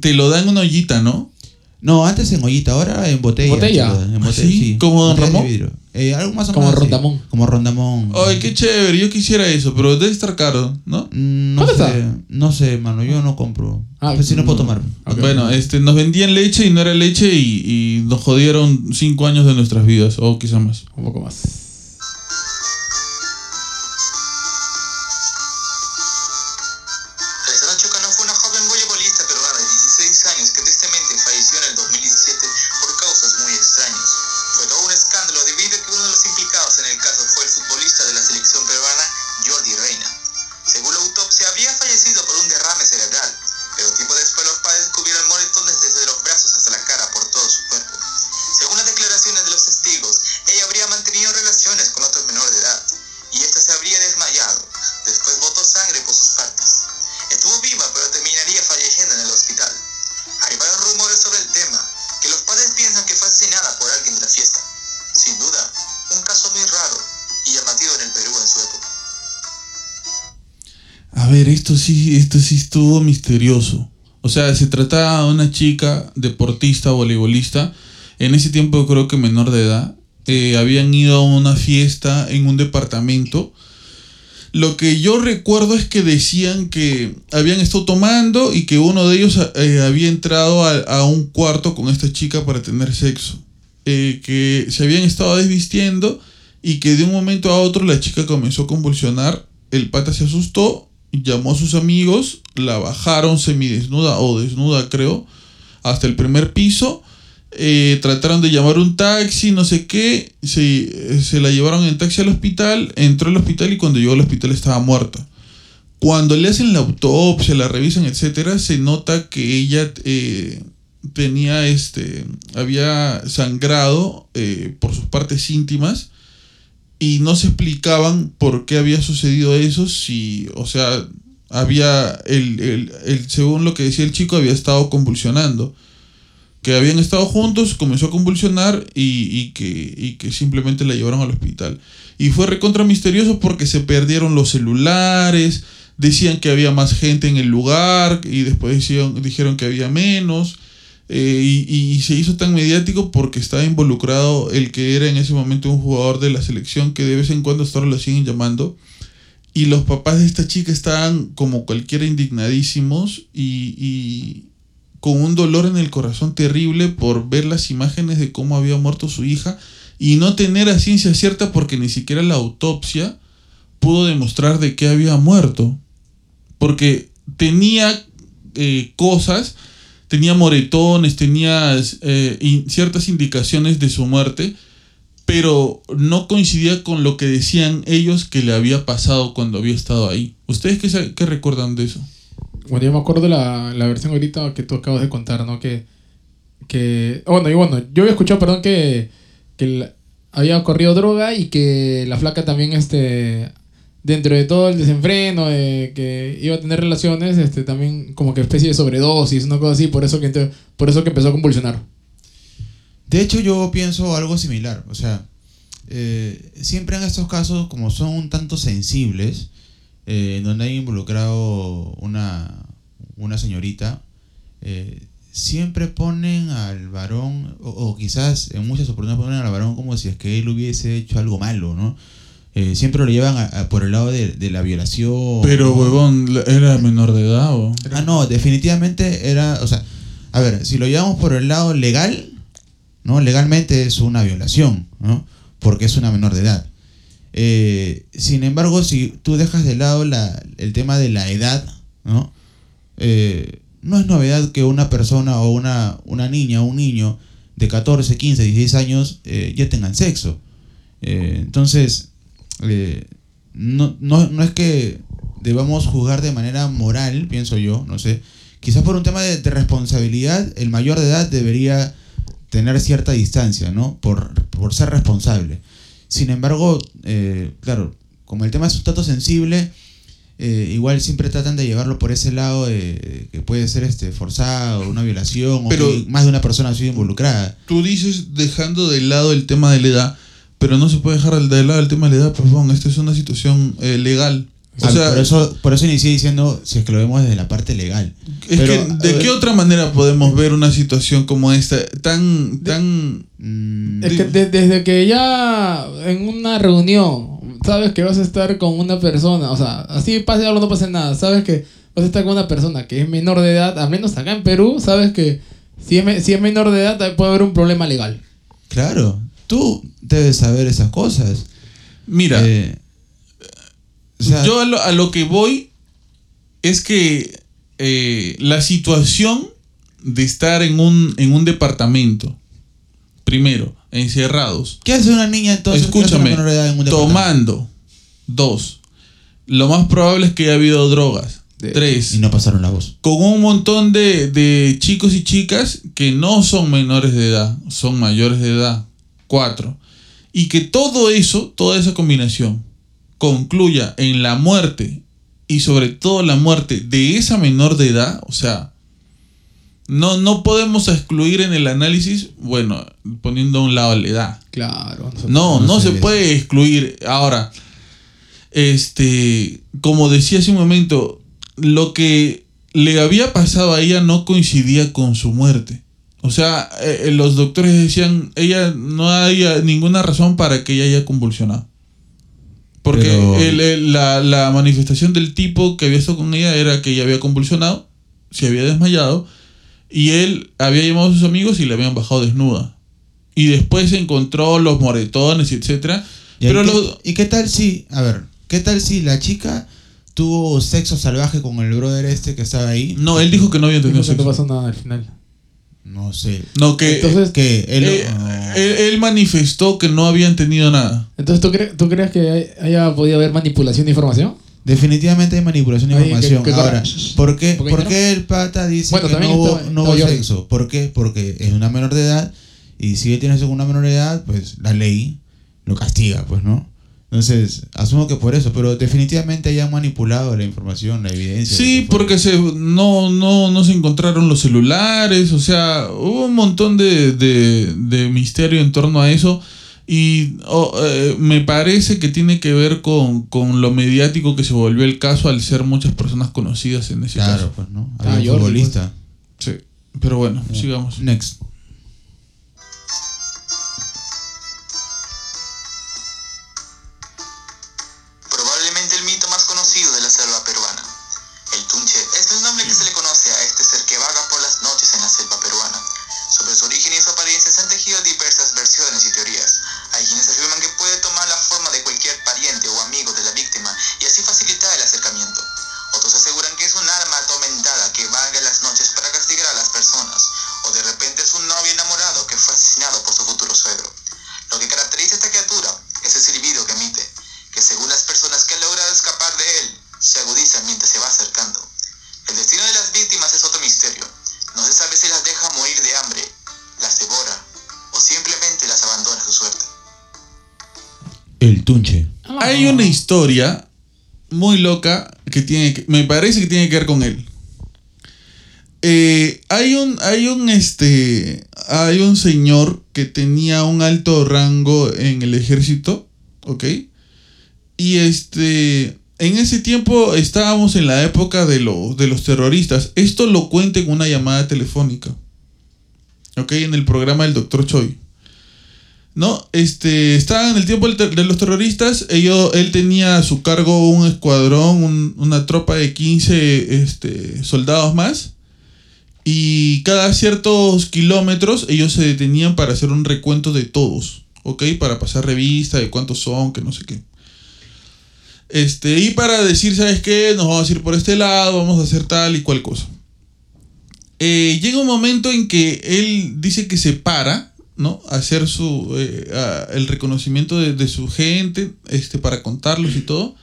Te lo dan en una ollita, ¿no? No, antes en ollita, ahora en botella. ¿Botella? En ¿Ah, botella, sí? sí. ¿Como Don Ramón? Eh, algo más o Como menos así. Rondamón. Como Rondamón. Ay, qué chévere. Yo quisiera eso, pero debe estar caro, ¿no? Mm, No ¿Cuánto sé, está? no sé, mano, yo no compro. Ah, pues si no puedo no. tomar. Bueno, este, nos vendían leche y no era leche y, y nos jodieron cinco años de nuestras vidas, o quizá más. Un poco más. Sí estuvo misterioso. O sea, se trataba de una chica deportista, voleibolista. En ese tiempo creo que menor de edad. Eh, habían ido a una fiesta en un departamento. Lo que yo recuerdo es que decían que habían estado tomando y que uno de ellos eh, había entrado a, a un cuarto con esta chica para tener sexo. Eh, que se habían estado desvistiendo y que de un momento a otro la chica comenzó a convulsionar. El pata se asustó, llamó a sus amigos, la bajaron semidesnuda o desnuda creo, hasta el primer piso. Eh, trataron de llamar un taxi, no sé qué, se, eh, se la llevaron en taxi al hospital, entró al hospital y cuando llegó al hospital estaba muerta. Cuando le hacen la autopsia, la revisan, etcétera, se nota que ella eh, tenía este, había sangrado por sus partes íntimas y no se explicaban por qué había sucedido eso, si, o sea, había, el, el, el, según lo que decía el chico, había estado convulsionando que habían estado juntos, comenzó a convulsionar y, y, que, y que simplemente la llevaron al hospital. Y fue recontra misterioso porque se perdieron los celulares, decían que había más gente en el lugar y después dijeron, dijeron que había menos. Eh, y, se hizo tan mediático porque estaba involucrado el que era en ese momento un jugador de la selección que de vez en cuando hasta ahora lo siguen llamando. Y los papás de esta chica estaban como cualquiera indignadísimos y, y con un dolor en el corazón terrible por ver las imágenes de cómo había muerto su hija y no tener a ciencia cierta porque ni siquiera la autopsia pudo demostrar de qué había muerto. Porque tenía eh, cosas, tenía moretones, tenía eh, ciertas indicaciones de su muerte, pero no coincidía con lo que decían ellos que le había pasado cuando había estado ahí. ¿Ustedes qué, qué recuerdan de eso? Bueno, yo me acuerdo la, la versión ahorita que tú acabas de contar, ¿no? Que. que bueno, y bueno, yo había escuchado, perdón, que, que había corrido droga y que la flaca también, este. Dentro de todo el desenfreno, de que iba a tener relaciones, este, también como que especie de sobredosis, una cosa así, por eso que, por eso que empezó a convulsionar. De hecho, yo pienso algo similar. O sea, eh, siempre en estos casos, como son un tanto sensibles, eh, donde hay involucrado una, una señorita, eh, siempre ponen al varón, o quizás en muchas oportunidades ponen al varón como si es que él hubiese hecho algo malo, ¿no? Eh, siempre lo llevan a- a por el lado de, de la violación. Pero, huevón, ¿era menor de edad o...? Ah, no, definitivamente era, o sea, a ver, si lo llevamos por el lado legal, ¿no? Legalmente es una violación, ¿no? Porque es una menor de edad. Eh, sin embargo, si tú dejas de lado la, el tema de la edad, ¿no? Eh, no es novedad que una persona o una, una niña o un niño de 14, 15, 16 años eh, ya tengan sexo. Entonces, eh, no, no, no es que debamos juzgar de manera moral, pienso yo, no sé. Quizás por un tema de, de responsabilidad, el mayor de edad debería tener cierta distancia, ¿no? Por, por ser responsable. Sin embargo, eh, claro, como el tema es un tanto sensible, eh, igual siempre tratan de llevarlo por ese lado de que puede ser este forzado, una violación, Pero- o que más de una persona ha sido involucrada. Tú dices dejando de lado el tema de la edad, pero no se puede dejar de lado el tema de la edad, pues, huevón, esta es una situación eh, legal. O sea, por eso, por eso inicié diciendo si es que lo vemos desde la parte legal. es pero, que, ¿de a qué ver. otra manera podemos ver una situación como esta? Tan, tan... Mm, Es que de- desde que ya en una reunión sabes que vas a estar con una persona, o sea, así pase algo, no pase nada, sabes que vas a estar con una persona que es menor de edad, al menos acá en Perú, sabes que si es, si es menor de edad puede haber un problema legal. Claro, tú debes saber esas cosas. Mira, Eh, o sea, yo a lo, a lo que voy es que eh, la situación de estar en un, en un departamento, primero, encerrados, ¿qué hace una niña entonces? ¿Qué hace escúchame, en un departamento? tomando, dos, lo más probable es que haya habido drogas, De- tres, Y no pasaron la voz. con un montón de, de chicos y chicas que no son menores de edad, son mayores de edad. Y que todo eso, toda esa combinación, concluya en la muerte y sobre todo la muerte de esa menor de edad, o sea, no, no podemos excluir en el análisis, bueno, poniendo a un lado la edad. Claro. No, No no se puede excluir. Ahora, este, como decía hace un momento, lo que le había pasado a ella no coincidía con su muerte. O sea, eh, los doctores decían, ella no hay ninguna razón para que ella haya convulsionado. Porque Pero- el- el- la, la manifestación del tipo que había estado con ella era que ella había convulsionado, se había desmayado, y él había llamado a sus amigos y le habían bajado desnuda. Y después se encontró los moretones, etcétera. ¿Y, Pero qué, lo- ¿Y qué tal si, a ver, qué tal si la chica tuvo sexo salvaje con el brother este que estaba ahí? no, él dijo que no había Dijo tenido que no sexo. pasó nada al final. No sé. No, que Entonces, Que él, eh, no. él, él manifestó que no habían tenido nada. Entonces, ¿tú, cre- ¿tú crees que hay- haya podido haber manipulación de información? Definitivamente hay manipulación de información. ¿qué- qué Ahora? ¿por qué, ¿Por qué por no? qué el pata dice Bueno, que no hubo, estaba- no hubo sexo? ¿Por qué? Porque es una menor de edad y si él tiene una menor de edad, pues la ley lo castiga, pues, ¿no? Entonces, asumo que por eso, pero definitivamente hayan manipulado la información, la evidencia. Sí, porque se, no, no, no se encontraron los celulares, o sea, hubo un montón de, de, de misterio en torno a eso. Y oh, eh, me parece que tiene que ver con, con lo mediático que se volvió el caso al ser muchas personas conocidas en ese Claro, caso. pues, ¿no? Ah, Había un Jordi, futbolista. Sí. Pero bueno, sigamos. Next. Hay una historia muy loca que tiene que- me parece que tiene que ver con él. Eh, hay un, hay un, este, hay un señor que tenía un alto rango en el ejército, ¿ok? Y este, en ese tiempo estábamos en la época de, los de los terroristas. Esto lo cuenta en una llamada telefónica, ¿ok? En el programa del Dr. Choi. ¿No? Este, estaba en el tiempo de los terroristas, ellos, él tenía a su cargo un escuadrón, un- una tropa de 15 este, soldados más, y cada ciertos kilómetros ellos se detenían para hacer un recuento de todos, ¿ok? Para pasar revista de cuántos son, que no sé qué. Este, y para decir, ¿sabes qué? Nos vamos a ir por este lado, vamos a hacer tal y cual cosa. Eh, llega un momento en que él dice que se para, ¿no? Hacer su, eh, a- el reconocimiento de, de su gente, este, para contarlos y todo.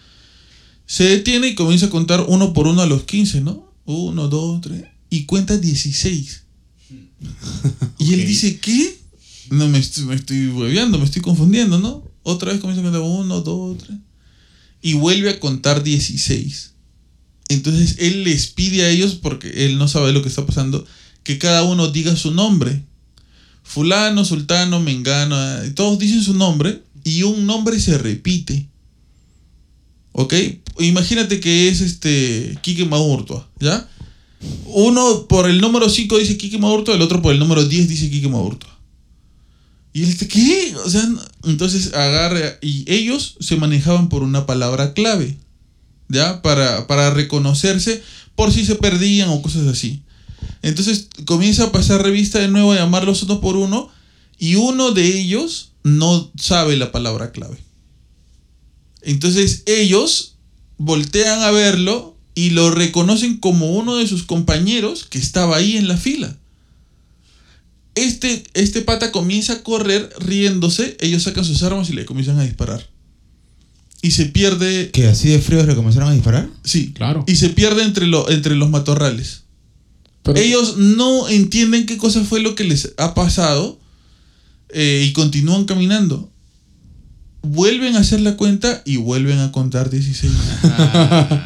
Se detiene y comienza a contar uno por uno a los 15, ¿no? Uno, dos, tres. Y cuenta 16. Y él dice, ¿qué? No, me estoy, me estoy hueveando, me estoy confundiendo, ¿no? Otra vez comienza a contar uno, dos, tres. Y vuelve a contar 16. Entonces él les pide a ellos, porque él no sabe lo que está pasando, que cada uno diga su nombre. Fulano, Sultano, Mengano, y todos dicen su nombre y un nombre se repite. ¿Ok? Imagínate que es este Quique Maurtua, ¿ya? Uno por el número 5 dice Quique Maurtua, el otro por el número 10 dice Quique Maurtua. Y él dice, ¿qué? O sea, entonces agarra y ellos se manejaban por una palabra clave, ¿ya? Para, para reconocerse por si se perdían o cosas así. Entonces comienza a pasar revista de nuevo, a llamarlos uno por uno, y uno de ellos no sabe la palabra clave. Entonces ellos voltean a verlo y lo reconocen como uno de sus compañeros que estaba ahí en la fila. Este, este pata comienza a correr riéndose, ellos sacan sus armas y le comienzan a disparar. Y se pierde, ¿Que así de fríos le comenzaron a disparar? sí, Claro. y se pierde entre, lo, entre los matorrales. Pero- Ellos no entienden qué cosa fue lo que les ha pasado eh, y continúan caminando. Vuelven a hacer la cuenta y vuelven a contar 16.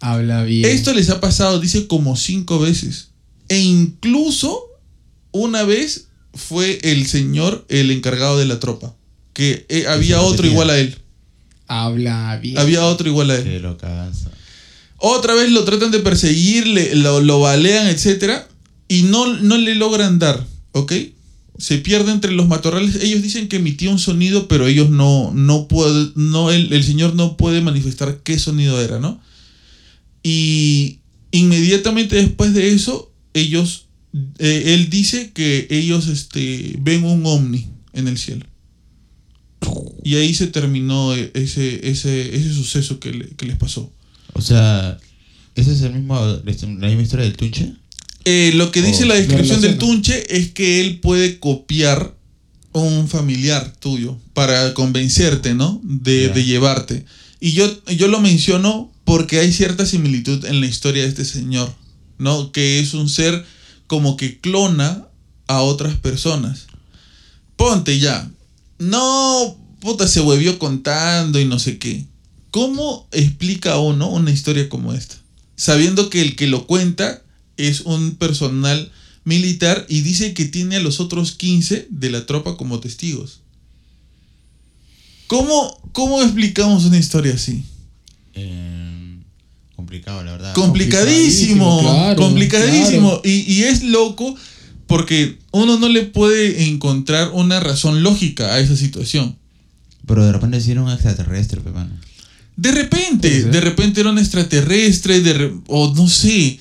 Habla bien. Esto les ha pasado, dice, como cinco veces. E incluso una vez fue el señor el encargado de la tropa. Que eh, había otro igual a él. Habla bien. Había otro igual a él. Qué locazo. Otra vez lo tratan de perseguir, le- lo, lo balean, etc. Y no, no le logran dar, ¿ok? Se pierde entre los matorrales. Ellos dicen que emitía un sonido, pero ellos no, no pueden, no, el, el señor no puede manifestar qué sonido era, ¿no? Y inmediatamente después de eso, ellos, eh, él dice que ellos este, ven un ovni en el cielo. Y ahí se terminó ese, ese, ese suceso que, le- que les pasó. O sea, ¿esa es el mismo, la misma historia del Tunche? Eh, lo que dice Oh, la descripción del. Tunche es que él puede copiar un familiar tuyo para convencerte, ¿no? De llevarte. Y yo, yo lo menciono porque hay cierta similitud en la historia de este señor, ¿no? Que es un ser como que clona a otras personas. Ponte ya. No, puta, se huevió contando y no sé qué. ¿Cómo explica uno una historia como esta? Sabiendo que el que lo cuenta es un personal militar y dice que tiene a los otros 15 de la tropa como testigos. ¿Cómo, cómo explicamos una historia así? Eh, complicado, la verdad. Complicadísimo, Complicadísimo, complicadísimo. claro, Y, y es loco porque uno no le puede encontrar una razón lógica a esa situación. Pero de repente sí era un extraterrestre, pe, mano. De repente, de repente era un extraterrestre, de o no sé.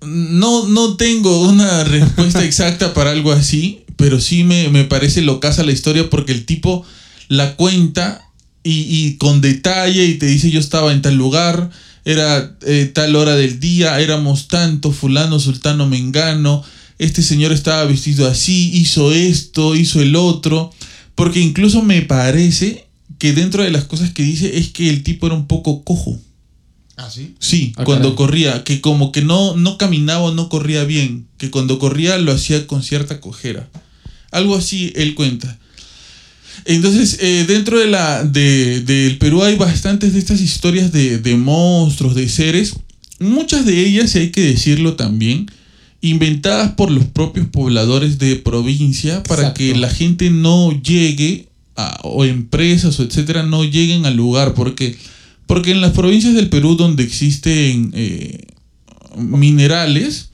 No, no tengo una respuesta exacta para algo así, pero sí me, me parece locaza la historia porque el tipo la cuenta y, y con detalle y te dice yo estaba en tal lugar, era eh, tal hora del día, éramos tanto, fulano, sultano, mengano, este señor estaba vestido así, hizo esto, hizo el otro, porque incluso me parece que dentro de las cosas que dice es que el tipo era un poco cojo. Ah, sí. Sí, Ah, cuando caray. corría, que como que no, no caminaba o no corría bien, que cuando corría lo hacía con cierta cojera. Algo así él cuenta. Entonces, eh, dentro de la, de, del Perú hay bastantes de estas historias de, de monstruos, de seres. Muchas de ellas, y hay que decirlo también, inventadas por los propios pobladores de provincia para Exacto. que la gente no llegue, o empresas o etcétera, no lleguen al lugar. Porque, porque en las provincias del Perú donde existen eh, minerales,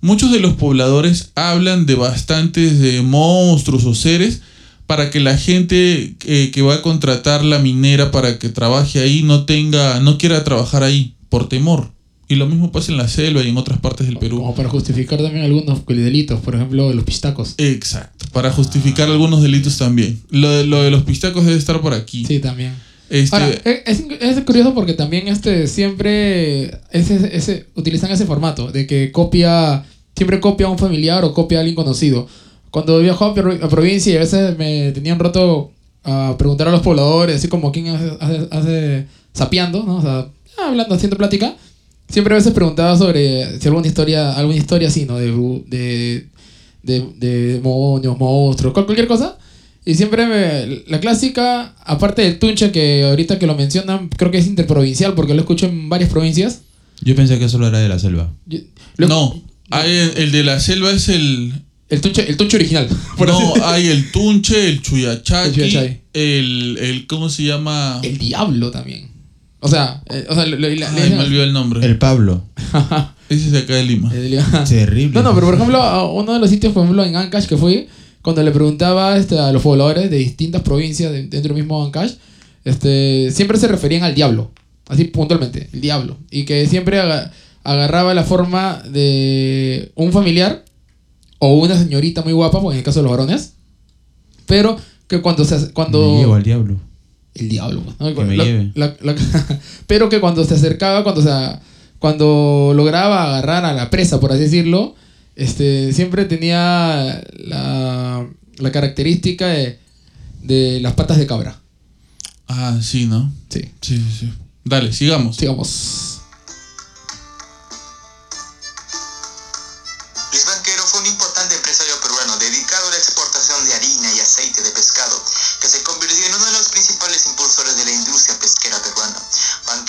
muchos de los pobladores hablan de bastantes de monstruos o seres para que la gente eh, que va a contratar la minera para que trabaje ahí no tenga, no quiera trabajar ahí por temor. Y lo mismo pasa en la selva y en otras partes del Perú. Como para justificar también algunos delitos, por ejemplo, los pistacos. Exacto, para justificar algunos delitos también. Lo de, lo de los pistacos debe estar por aquí. Sí, también. Este, Ahora, eh, es, es curioso porque también este siempre ese, ese, utilizan ese formato de que copia, siempre copia a un familiar o copia a alguien conocido. Cuando viajaba a, pro- a provincia y a veces me tenían rato a preguntar a los pobladores, así como quién hace, hace, hace sapeando, ¿no? O sea, hablando, haciendo plática. Siempre a veces preguntaba sobre si alguna historia, alguna historia así, ¿no? De, de, de, de demonios, monstruos, cual- cualquier cosa. Y siempre me- la clásica, aparte del tunche que ahorita que lo mencionan, creo que es interprovincial porque lo escucho en varias provincias. Yo pensé que solo era de la selva. Yo- lo- no, hay el, de la selva es el... El tunche, el tunche original. No, hay el tunche, el chuyachaki, El el, el... ¿Cómo se llama? El diablo también. O sea, eh, o sea lo- lo- la- le Ay, dicen- me olvidó el nombre. El Pablo. Ese es de acá de Lima. Terrible. No, no, pero por ejemplo, a uno de los sitios, por ejemplo, en Ancash que fui, cuando le preguntaba este, a los pobladores de distintas provincias de- dentro del mismo Ancash, este, siempre se referían al diablo, así puntualmente, el diablo. Y que siempre aga- agarraba la forma de un familiar o una señorita muy guapa, porque en el caso de los varones, pero que cuando se... Cuando, Me llevo al diablo. El diablo. ¿no? Que me La- lleve. la- la- pero que cuando se acercaba, cuando, se, cuando lograba agarrar a la presa, por así decirlo, este, siempre tenía la, la característica de, de las patas de cabra. Ah, sí, ¿no? Sí. Sí, sí, sí. Dale, sigamos. Sigamos.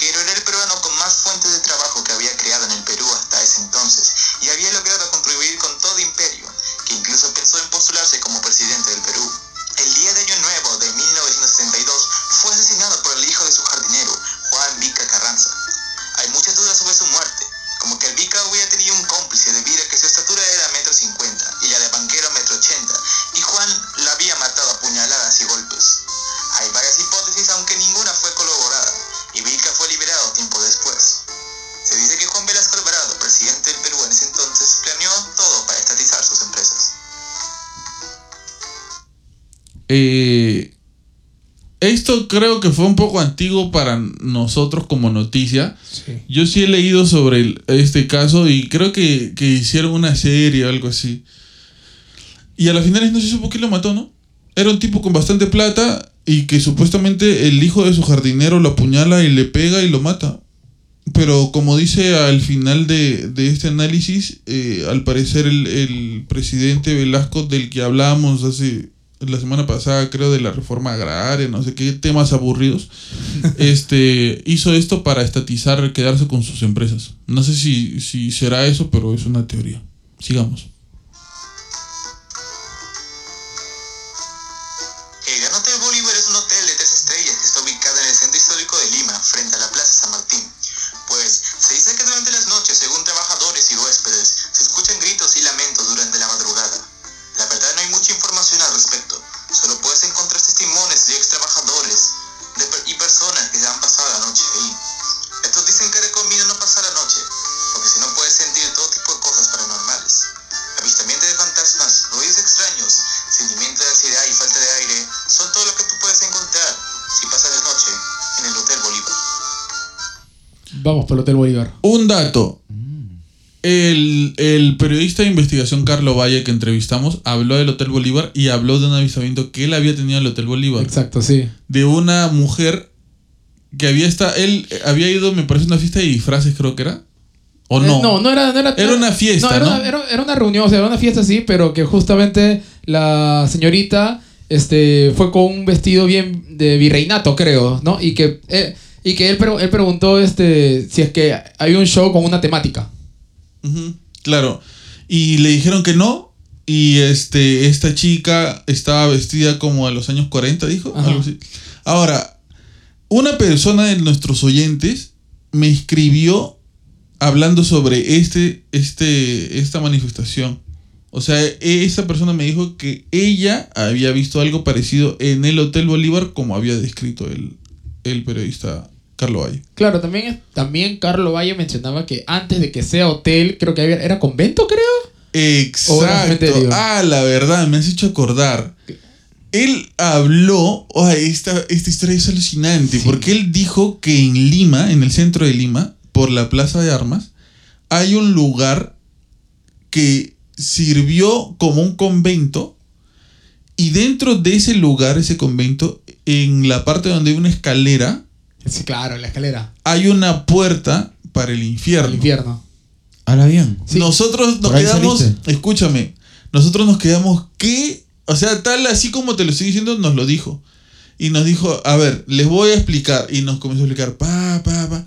Banquero era el peruano con más fuentes de trabajo que había creado en el Perú hasta ese entonces y había logrado contribuir con todo imperio, que incluso pensó en postularse como presidente del Perú. El día de Año Nuevo de 1972 fue asesinado por el hijo de su jardinero, Juan Vica Carranza. Hay muchas dudas sobre su muerte, como que el Vica hubiera tenido un cómplice debido a que su estatura era metro cincuenta y la de banquero metro ochenta, y Juan la había matado a puñaladas y golpes. Hay varias hipótesis, aunque ninguna fue corroborada, y Vica fue liberado tiempo después. Se dice que Juan Velasco Alvarado, presidente del Perú en ese entonces, planeó todo para estatizar sus empresas. Eh, esto creo que fue un poco antiguo para nosotros como noticia. Sí. Yo sí he leído sobre el- este caso y creo que, que hicieron una serie o algo así. Y a las finales no se supo quién lo mató, ¿no? Era un tipo con bastante plata y que supuestamente el hijo de su jardinero lo apuñala y le pega y lo mata. Pero como dice al final de, de este análisis, eh, al parecer el, el presidente Velasco del que hablábamos hace la semana pasada, creo, de la reforma agraria, no sé qué temas aburridos, este hizo esto para estatizar, quedarse con sus empresas. No sé si, si será eso, pero es una teoría. Sigamos. Si pasas la noche en el Hotel Bolívar. Vamos por el Hotel Bolívar. Un dato. El, el periodista de investigación Carlo Valle que entrevistamos habló del Hotel Bolívar y habló de un avistamiento que él había tenido en el Hotel Bolívar. Exacto, sí. De una mujer que había estado, él eh, había ido, me parece, a una fiesta de disfraces, creo que era. ¿O no? Eh, no, no era, no era. Era una fiesta, era, ¿no? Una, era, era una reunión, o sea, era una fiesta sí, pero que justamente la señorita este, fue con un vestido bien de virreinato, creo, ¿no? Y que, eh, y que él, pre- él preguntó este, si es que hay un show con una temática. Claro. Y le dijeron que no. Y este, esta chica estaba vestida como a los años 40, dijo. Algo así. Ahora, una persona de nuestros oyentes me escribió hablando sobre este, este, esta manifestación. O sea, esa persona me dijo que ella había visto algo parecido en el Hotel Bolívar, como había descrito el, el periodista Carlos Valle. Claro, también, también Carlos Valle mencionaba que antes de que sea hotel, creo que había, era convento, creo. Exacto. Ah, la verdad, me has hecho acordar. Él habló, oh, esta, esta historia es alucinante, Sí. porque él dijo que en Lima, en el centro de Lima, por la Plaza de Armas, hay un lugar que sirvió como un convento y dentro de ese lugar, ese convento, en la parte donde hay una escalera, Sí, claro, la escalera. hay una puerta para el infierno. Al infierno. Habla bien. Sí. Nosotros nos quedamos, saliste. escúchame, nosotros nos quedamos, ¿qué? O sea, tal así como te lo estoy diciendo, nos lo dijo. Y nos dijo, a ver, les voy a explicar. Y nos comenzó a explicar, pa, pa, pa,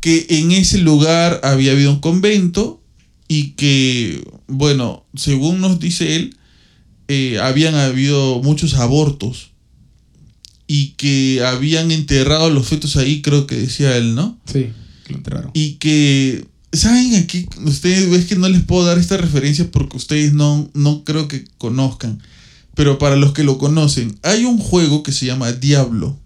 que en ese lugar había habido un convento y que, bueno, según nos dice él, eh, habían habido muchos abortos y que habían enterrado los fetos ahí, creo que decía él, ¿no? Sí, lo enterraron. Y que, ¿saben aquí? Ustedes ves que no les puedo dar esta referencia porque ustedes no, no creo que conozcan. Pero para los que lo conocen, hay un juego que se llama Diablo.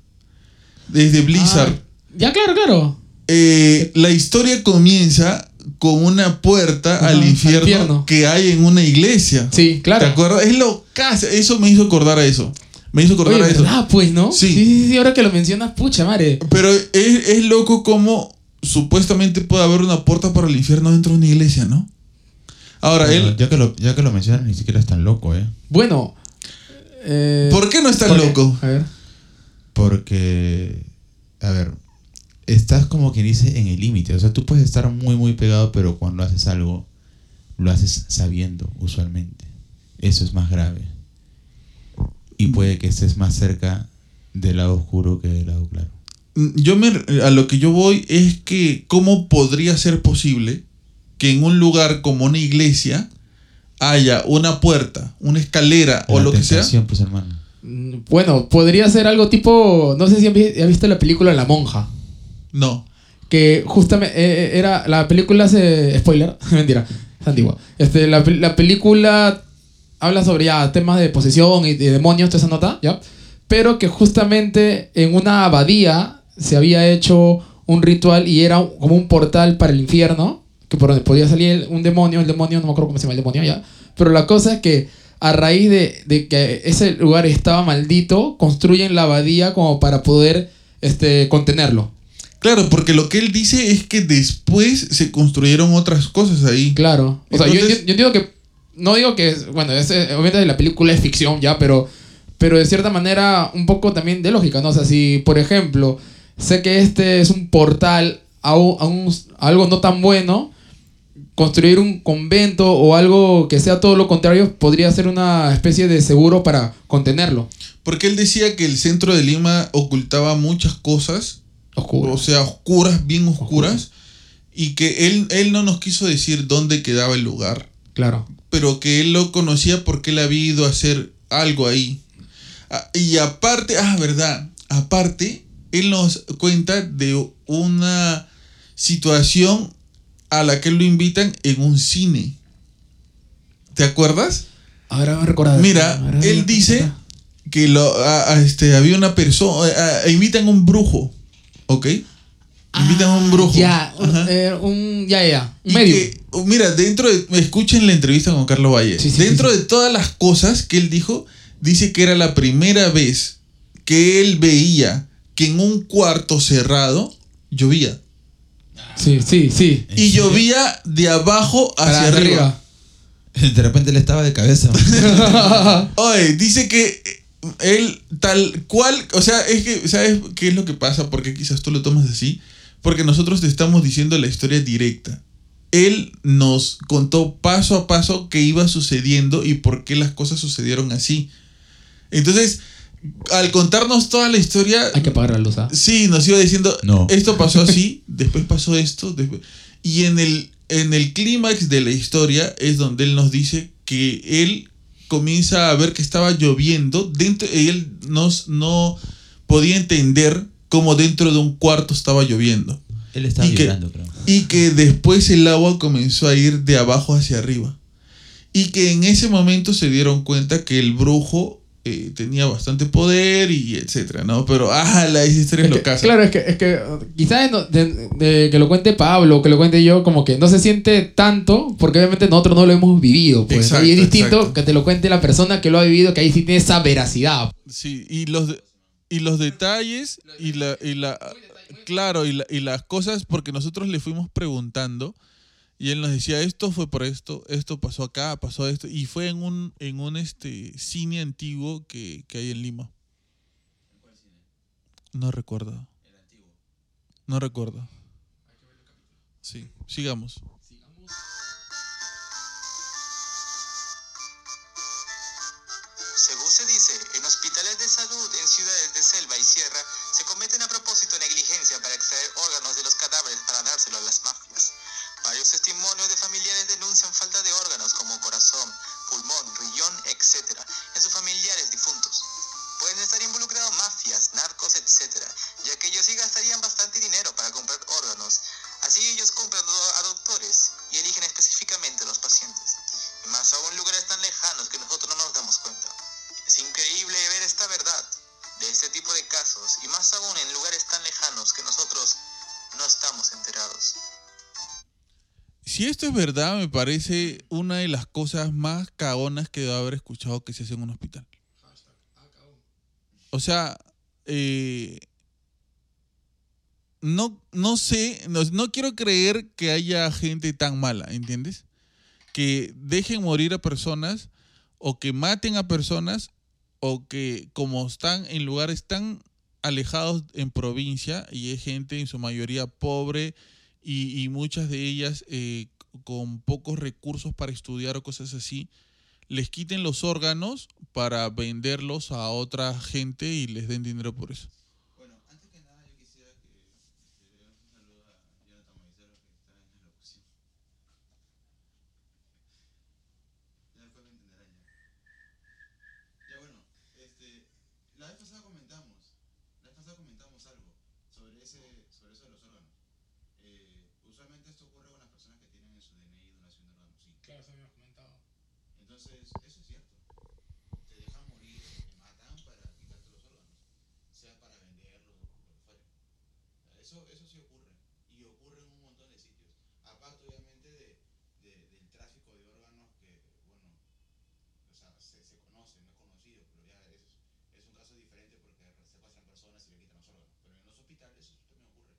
Desde Blizzard. Ah, ya, claro, claro. Eh, la historia comienza con una puerta al, al infierno infierno. que hay en una iglesia. Sí, claro. ¿Te acuerdas? Es lo Eso me hizo acordar a eso. Me hizo acordar Oye, a eso. ¿verdad, pues, no? Sí. sí, sí, sí, ahora que lo mencionas, pucha, madre. Pero es, es loco como supuestamente puede haber una puerta para el infierno dentro de una iglesia, ¿no? Ahora, Bueno, él. ya, que lo, ya que lo mencionas, ni siquiera es tan loco, ¿eh? Bueno. eh, ¿Por qué no es tan loco? A ver. Porque, a ver, estás como quien dice en el límite. O sea, tú puedes estar muy, muy pegado, pero cuando haces algo, lo haces sabiendo, usualmente. Eso es más grave. Y puede que estés más cerca del lado oscuro que del lado claro. Yo me, a lo que yo voy es que cómo podría ser posible que en un lugar como una iglesia haya una puerta, una escalera o lo que sea. pues, hermano. Mm, Bueno, podría ser algo tipo. No sé si has visto la película La Monja. No. Que justamente eh, era. La película hace. Spoiler, mentira, es antigua. Este, la, pel- la película habla sobre ya temas de posesión y de demonios, toda esa nota, ¿ya? Pero que justamente en una abadía se había hecho un ritual y era como un portal para el infierno, que por donde podía salir un demonio, el demonio, no me acuerdo cómo se llama el demonio ya. Pero la cosa es que a raíz de, de que ese lugar estaba maldito, construyen la abadía como para poder este, contenerlo. Claro, porque lo que él dice es que después se construyeron otras cosas ahí. Claro. O sea, yo, yo entiendo que. No digo que. Bueno, es, obviamente la película es ficción ya, pero. Pero de cierta manera, un poco también de lógica, ¿no? O sea, si, por ejemplo, sé que este es un portal a, un- a un- a algo no tan bueno, construir un convento o algo que sea todo lo contrario podría ser una especie de seguro para contenerlo. Porque él decía que el centro de Lima ocultaba muchas cosas, Oscuro. o sea, oscuras, bien oscuras, y que él, él no nos quiso decir dónde quedaba el lugar, Claro. pero que él lo conocía porque él había ido a hacer algo ahí. Ah, Y aparte, ah, verdad, aparte, él nos cuenta de una situación a la que lo invitan en un cine. ¿Te acuerdas? Ahora me recordar. Mira, él dice que lo, a- a este, había una persona, invitan a un brujo, ¿ok? Invitan a un brujo. Ya, eh, un- ya, ya, ya. Un Y medio. que, oh, mira, dentro de. Escuchen la entrevista con Carlos Valle. Sí, sí, dentro sí, de todas las cosas que él dijo, dice que era la primera vez que él veía que en un cuarto cerrado llovía. Sí, sí, sí. Y llovía de abajo hacia arriba. De repente él estaba de cabeza. Oye, dice que él tal cual, o sea, es que, ¿sabes qué es lo que pasa? Porque quizás tú lo tomas así. Porque nosotros te estamos diciendo la historia directa. Él nos contó paso a paso qué iba sucediendo y por qué las cosas sucedieron así. Entonces, al contarnos toda la historia, Hay que apagar la luz, ¿ah? sí, nos iba diciendo, No. esto pasó así, después pasó esto, después- y en el, en el clímax de la historia es donde él nos dice que él comienza a ver que estaba lloviendo, dentro, él nos, no podía entender cómo dentro de un cuarto estaba lloviendo. Él estaba Y que- llorando, creo. Y que después el agua comenzó a ir de abajo hacia arriba. Y que en ese momento se dieron cuenta que el brujo eh, tenía bastante poder y etcétera, ¿no? Pero, ah, la historia es que, locaza. claro, es que, es que quizás de, de que lo cuente Pablo o que lo cuente yo, como que no se siente tanto, porque obviamente nosotros no lo hemos vivido. Pues. Exacto, y es distinto exacto. que te lo cuente la persona que lo ha vivido, que ahí sí tiene esa veracidad. Sí, y los, y los detalles y la, y la claro, y, la- y las cosas, porque nosotros le fuimos preguntando y él nos decía, esto fue por esto, esto pasó acá, pasó esto, y fue en un, en un este cine antiguo que, que hay en Lima. No recuerdo. No recuerdo. Sí, sigamos. Según se dice, en hospitales de salud en ciudades de selva y sierra se cometen a propósito negligencia para extraer órganos de los cadáveres para dárselos a las mafias. Varios testimonios de familiares denuncian falta de órganos como corazón, pulmón, riñón, etc. en sus familiares difuntos. Pueden estar involucrados mafias, narcos, etc., ya que ellos sí gastarían bastante dinero para comprar órganos. Así ellos compran a doctores y eligen específicamente a los pacientes. Y más aún lugares tan lejanos que nosotros no nos damos cuenta. Es increíble ver esta verdad de este tipo de casos y más aún en lugares tan lejanos que nosotros no estamos enterados. Si esto es verdad, me parece una de las cosas más cagonas que debo haber escuchado que se hace en un hospital. O sea, eh, no, no sé, no, no quiero creer que haya gente tan mala, ¿entiendes? Que dejen morir a personas o que maten a personas o que como están en lugares tan alejados en provincia y es gente en su mayoría pobre y, y muchas de ellas eh, con pocos recursos para estudiar o cosas así, les quiten los órganos para venderlos a otra gente y les den dinero por eso. Bueno, antes que nada yo quisiera que este, le demos un saludo a Jonathan Maicero que está en la locución. Ya después me entenderán ya. Ya bueno, este, la vez pasada comentamos, la vez pasada comentamos algo sobre ese, sobre eso de los órganos. Eh, usualmente esto ocurre con las personas que tienen en su DNI donación de órganos. Sí. Claro, eso me has comentado. Entonces, eso es cierto. Te dejan morir, te matan para quitarte los órganos, sea para venderlos o lo que fuere. Eso, eso sí ocurre. Y ocurre en un montón de sitios. Aparte, obviamente, de, de- del tráfico de órganos que, bueno, o sea, se, se conoce, no es conocido, pero ya es, es un caso diferente porque secuestran personas y le quitan los órganos. Pero en los hospitales eso también ocurre.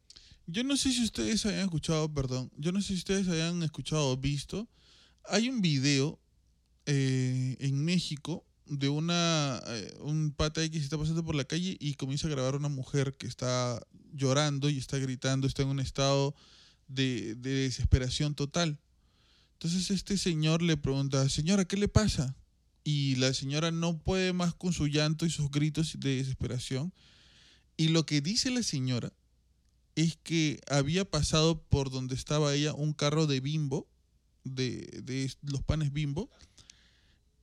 Yo no sé si ustedes hayan escuchado, perdón, yo no sé si ustedes hayan escuchado o visto, hay un video eh, en México de una eh, un pata se está pasando por la calle y comienza a grabar una mujer que está llorando y está gritando, está en un estado de, de desesperación total. Entonces este señor le pregunta, señora, ¿qué le pasa? Y la señora no puede más con su llanto y sus gritos de desesperación. Y lo que dice la señora es que había pasado por donde estaba ella un carro de bimbo, de, de los panes bimbo,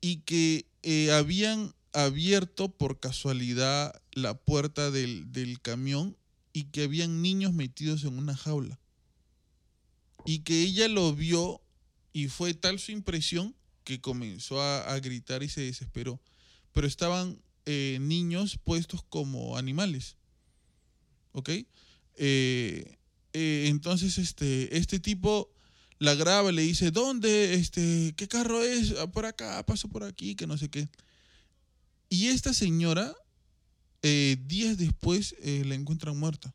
y que eh, habían abierto por casualidad la puerta del, del camión y que habían niños metidos en una jaula. Y que ella lo vio y fue tal su impresión que comenzó a, a gritar y se desesperó. Pero estaban eh, niños puestos como animales. ¿Ok? Eh, eh, entonces, este, este tipo la graba y le dice, ¿dónde? Este, ¿Qué carro es? "Ah, Por acá, paso por aquí, que no sé qué. Y esta señora, eh, días después, la encuentran muerta.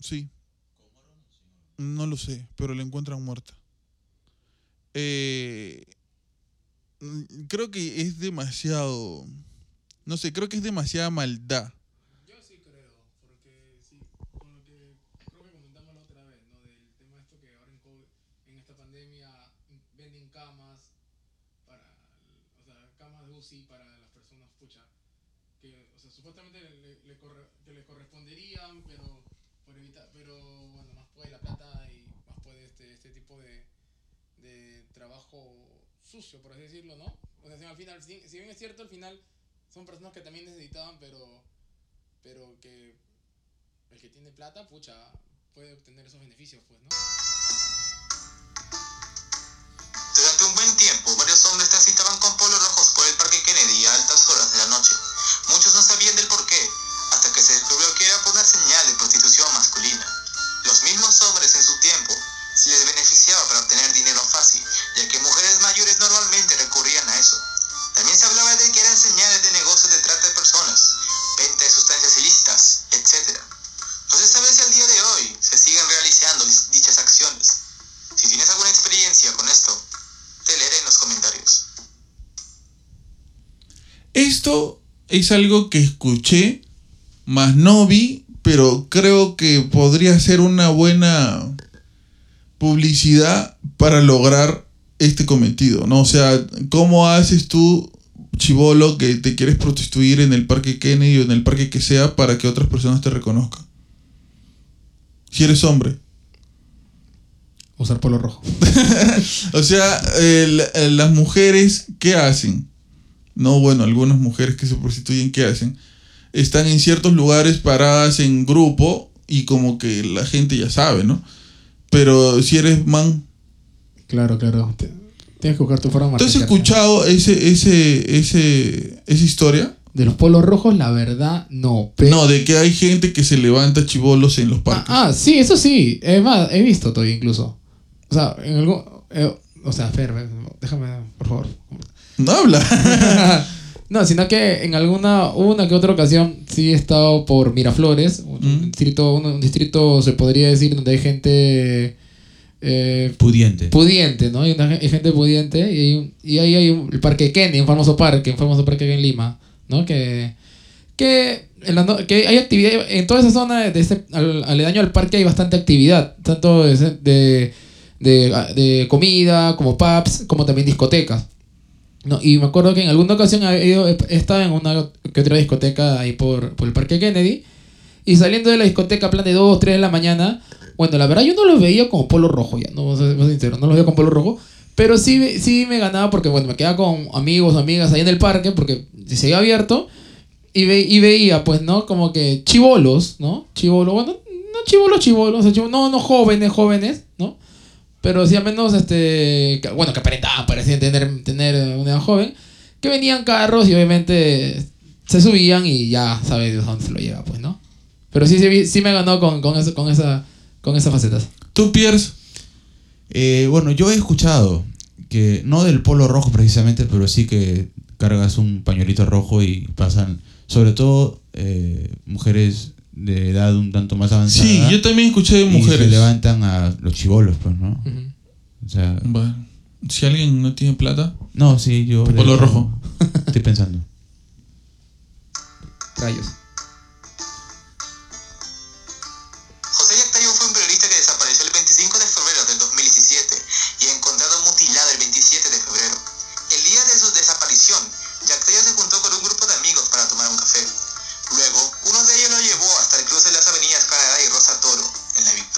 Sí. No lo sé, pero la encuentran muerta. Mm, creo que es demasiado... No sé, creo que es demasiada maldad. Yo sí creo, porque sí, con lo que creo que comentamos la otra vez, ¿no? Del tema esto que ahora en, COVID, en esta pandemia venden camas para, o sea, camas de UCI para las personas, pucha, que, o sea, supuestamente le, le corre- que le corresponderían, pero por evitar, pero bueno, más puede la plata y más puede este, este tipo de, de trabajo sucio, por así decirlo, ¿no? O sea, si al final, si, si bien es cierto, al final son personas que también necesitaban, pero, pero que el que tiene plata, pucha, puede obtener esos beneficios, pues, ¿no? Durante un buen tiempo, varios hombres transitaban con polos rojos por el Parque Kennedy a altas horas de la noche. Muchos no sabían del porqué, hasta que se descubrió que era por una señal de prostitución masculina. Los mismos hombres en su tiempo se les beneficiaba para obtener dinero fácil, ya que mujeres mayores normalmente recurrían a eso. También se hablaba de que eran señales de negocios de trata de personas, venta de sustancias ilícitas, etc. No se sabe si al día de hoy se siguen realizando dichas acciones. Si tienes alguna experiencia con esto, te leeré en los comentarios. Esto es algo que escuché, más no vi, pero creo que podría ser una buena publicidad para lograr este cometido, ¿no? O sea, ¿cómo haces tú, chivolo, que te quieres prostituir en el parque Kennedy o en el parque que sea para que otras personas te reconozcan? Si eres hombre. Usar polo rojo. O sea, el- el- las mujeres, ¿qué hacen? No, bueno, algunas mujeres que se prostituyen, ¿qué hacen? Están en ciertos lugares paradas en grupo y como que la gente ya sabe, ¿no? Pero si eres man, Claro, claro. Te- tienes que buscar tu forma ¿tú has escuchado ese, ese, ese, esa historia? De los polos rojos, la verdad, no. Pero... No, de que hay gente que se levanta chivolos en los Ah, parques. ah, sí, eso sí. Es más, he visto todavía incluso. O sea, en algún... eh, o sea, Fer, déjame, por favor. No habla. no, sino que en alguna, una que otra ocasión sí he estado por Miraflores, un Mm. distrito, un, un distrito se podría decir donde hay gente eh, Pudiente. pudiente, ¿no? Hay, una, hay gente pudiente y, hay un- y ahí hay un- el Parque Kennedy, un famoso parque, un famoso parque en Lima, ¿no? Que, que, en la no- que hay actividad, en toda esa zona, de ese, al, aledaño al parque hay bastante actividad, tanto de, de, de, de comida, como pubs, como también discotecas. No, y me acuerdo que en alguna ocasión estado en una que otra discoteca ahí por, por el Parque Kennedy. Y saliendo de la discoteca plan de 2, 3 de la mañana, bueno, la verdad yo no los veía como polo rojo ya, no, ser sincero, no los veía con polo rojo. Pero sí, sí me ganaba porque, bueno, me quedaba con amigos amigas ahí en el parque porque seguía abierto. Y, ve, y veía, pues, ¿no? Como que chivolos, ¿no? Chivolos, bueno, no chivolos, chivolos, o sea, chivo- no, no jóvenes, jóvenes, ¿no? Pero sí al menos, este, bueno, que aparentaban, parecían tener, tener una joven, que venían carros y obviamente se subían y ya sabes de dónde se lo lleva, pues, ¿no? Pero sí, sí, sí me ganó con, con, eso, con, esa, con esas facetas. ¿Tú, Pierce? Eh, bueno, yo he escuchado que, no del polo rojo precisamente, pero sí que cargas un pañuelito rojo y pasan, sobre todo eh, mujeres de edad un tanto más avanzada. Sí, yo también escuché de y mujeres. se levantan a los chivolos, pues, ¿no? Ujú. O sea, Bueno, si alguien no tiene plata, no, sí, yo. Polo de- rojo. Estoy pensando. Rayos.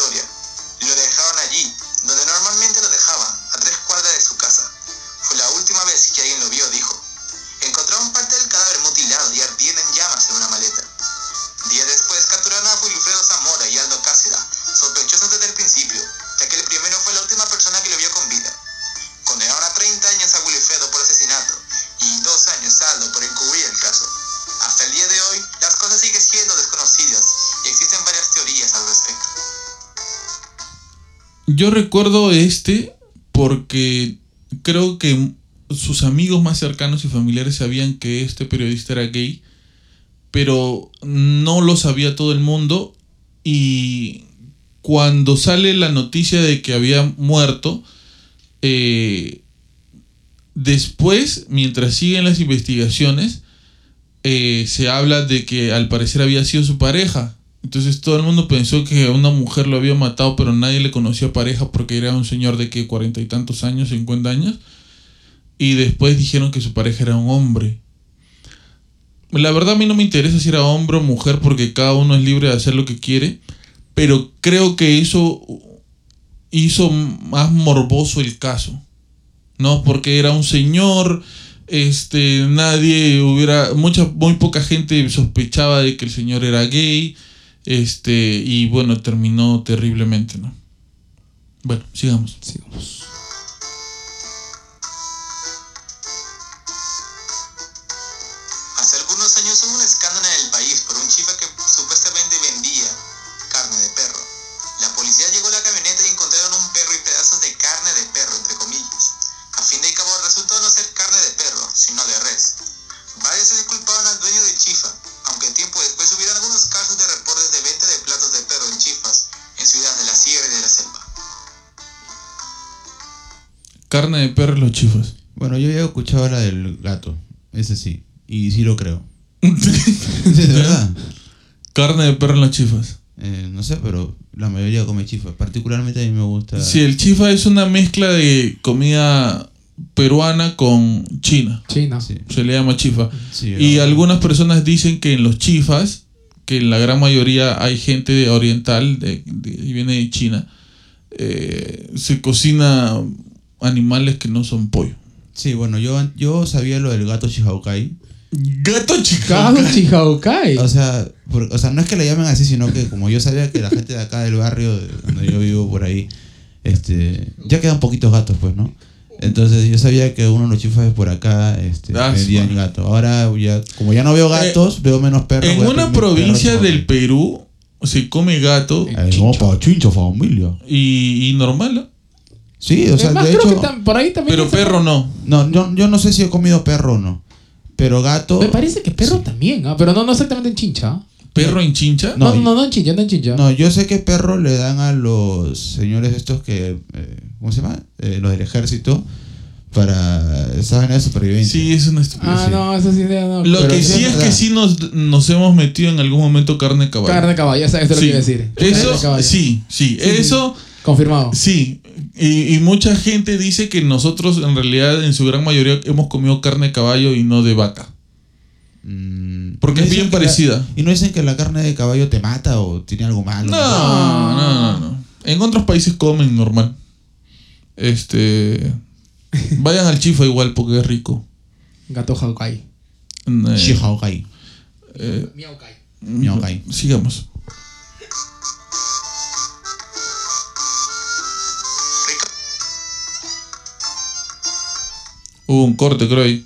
Lo dejaron allí, donde normalmente lo dejaban, a tres cuadras de su casa. Fue la última vez que alguien lo vio, dijo. Encontraron parte del cadáver mutilado y ardiendo en llamas en una maleta. Días después capturaron a Wilfredo Zamora y Aldo Cáceres, sospechosos desde el principio, ya que el primero fue la última persona que lo vio con vida. Condenaron a 30 años a Wilfredo por asesinato y dos años a Aldo por encubrir el caso. Hasta el día de hoy, las cosas siguen siendo desconocidas y existen varias teorías al respecto. Yo recuerdo este porque creo que sus amigos más cercanos y familiares sabían que este periodista era gay, pero no lo sabía todo el mundo y cuando sale la noticia de que había muerto, eh, después, mientras siguen las investigaciones, eh, se habla de que al parecer había sido su pareja. Entonces todo el mundo pensó que una mujer lo había matado, pero nadie le conocía pareja porque era un señor de que cuarenta y tantos años, cincuenta años. y después dijeron que su pareja era un hombre. La verdad a mí no me interesa si era hombre o mujer porque cada uno es libre de hacer lo que quiere, pero creo que eso hizo más morboso el caso. ¿No? Porque era un señor, este, nadie hubiera, mucha, muy poca gente sospechaba de que el señor era gay, este, y bueno, terminó terriblemente, ¿no? Bueno, sigamos. Sigamos. Carne de perro y los chifas. Bueno, yo había escuchado la del gato, ese sí, y sí lo creo. de verdad. Carne de perro en los chifas. Eh, no sé, pero la mayoría come chifas. Particularmente a mí me gusta. Sí, el chifa es una mezcla de comida peruana con china. China. Sí, Se le llama chifa. sí, Y algunas personas dicen que en los chifas, que en la gran mayoría hay gente de oriental de, de- y viene de China, eh, se cocina animales que no son pollo. Sí, bueno, yo, yo sabía lo del gato Chihaukai. Gato Chihaukai. O sea, por- o sea, no es que le llamen así, sino que como yo sabía que la gente de acá del barrio, de donde yo vivo por ahí, este, ya quedan poquitos gatos, pues, ¿no? Entonces yo sabía que uno de los chifas por acá este, Ah, vendían gato. Ahora ya, como ya no veo gatos, veo menos perros. En una provincia perros del. Perú se come gato Ay, no, pa' chincho, familia. y, y normal, ¿no? Sí, o sea, es más, de creo hecho, que tam- por ahí también. pero esa- perro no. no, yo, yo no sé si he comido perro o no, pero gato. Me parece que perro Sí. también, ¿ah? pero no, no exactamente en chincha. ¿ah? ¿Perro en chincha? No, No, no, no, en chincha, no en chincha. No, yo sé que perro le dan a los señores estos que, eh, ¿cómo se llama? Eh, los del ejército para esa vaina de supervivencia. Sí, es una estupidez. ah, sí. no, eso sí, no. Lo Pero que sí sí es es que sí nos, nos hemos metido en algún momento carne de caballo. Carne de caballo, esa- eso es lo que iba a decir. Carne de Eso, caballo. sí, sí, Sí, eso, Confirmado. sí. Y, y mucha gente dice que nosotros en realidad en su gran mayoría hemos comido carne de caballo y no de vaca. Mm, Porque ¿no es bien la- parecida. y no dicen que la carne de caballo te mata o tiene algo malo. No, no, no, no. En otros países comen normal. Este. Vayan al chifa igual porque es rico. Gato Haukai. Eh, Shihaokai. eh, Miaukai. Miaukai. Sigamos. Hubo un corte, creo ahí.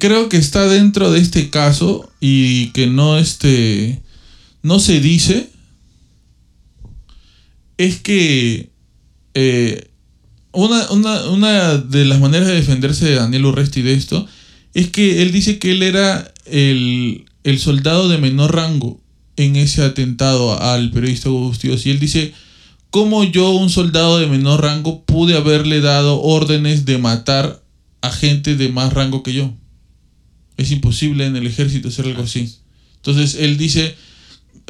Creo que está dentro de este caso y que no este no se dice es que eh, una, una- una de las maneras de defenderse de Daniel Urresti de esto es que él dice que él era el, el soldado de menor rango en ese atentado al periodista Hugo Bustillos. Y él dice, ¿cómo yo, un soldado de menor rango, pude haberle dado órdenes de matar a gente de más rango que yo? Es imposible en el ejército hacer algo así. Entonces él dice,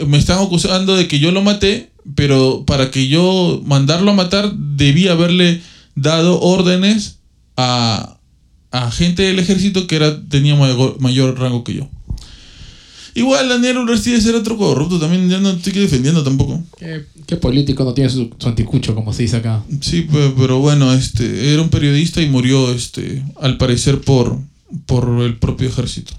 me están acusando de que yo lo maté, pero para que yo mandarlo a matar, debí haberle dado órdenes a, a gente del ejército que era, tenía mayor, mayor rango que yo. Igual Daniel Urresti debe ser otro corrupto, también ya no estoy defendiendo tampoco. ¿Qué, qué político no tiene su, su anticucho, como se dice acá? Sí, pe- pero bueno, este, era un periodista y murió, este, al parecer por, por el propio ejército.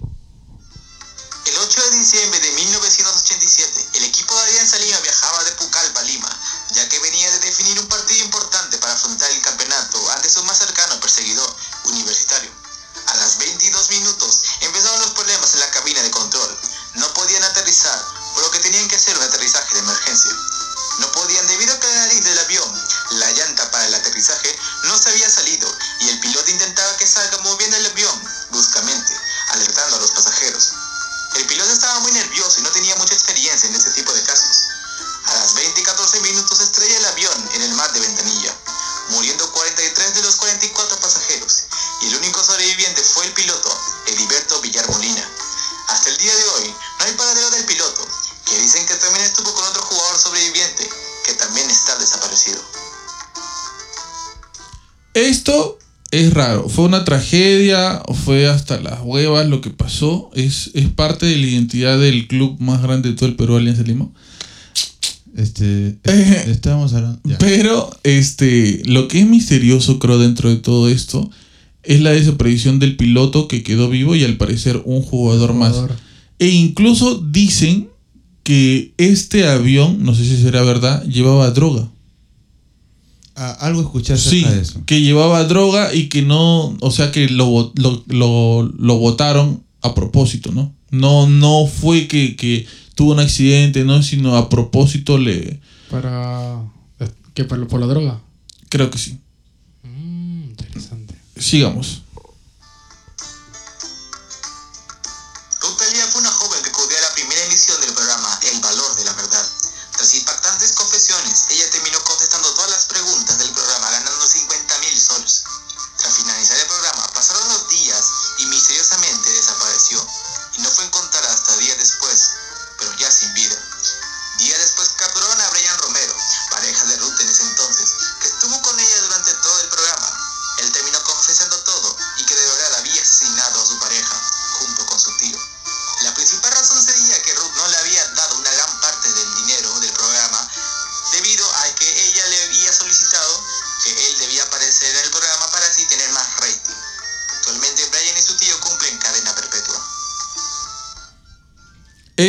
El 8 de diciembre de 1987, el equipo de Alianza Lima viajaba de Pucallpa a Lima, ya que venía de definir un partido importante para afrontar el campeonato ante su más cercano perseguidor, Universitario. A las 22 minutos empezaron los problemas en la cabina de control. No podían aterrizar, por lo que tenían que hacer un aterrizaje de emergencia. No podían debido a que la nariz del avión, la llanta para el aterrizaje, no se había salido y el piloto intentaba que salga moviendo el avión bruscamente, alertando a los pasajeros. El piloto estaba muy nervioso y no tenía mucha experiencia en este tipo de casos. A las 20 y 14 minutos estrella el avión en el mar de Ventanilla, muriendo 43 de los 44 pasajeros, y el único sobreviviente fue el piloto, Heriberto Villar Molina. Hasta el día de hoy no hay paradero del piloto, que dicen que también estuvo con otro jugador sobreviviente, que también está desaparecido. Esto es raro. Fue una tragedia, fue hasta las huevas lo que pasó. Es, es parte de la identidad del club más grande de todo el Perú, Alianza Lima. Este, Eh, estábamos hablando. ya. Pero este, lo que es misterioso, creo, dentro de todo esto, es la desaparición del piloto que quedó vivo y al parecer un jugador más. E incluso dicen que este avión, no sé si será verdad, llevaba droga. Ah, algo escuché Sí, de eso. que llevaba droga y que no, o sea que lo, lo, lo, lo botaron a propósito, ¿no? No, no fue que, que tuvo un accidente, ¿no? Sino a propósito le... Para. ¿Qué? ¿Por, por la droga? Creo que sí. Mm, interesante. Sigamos.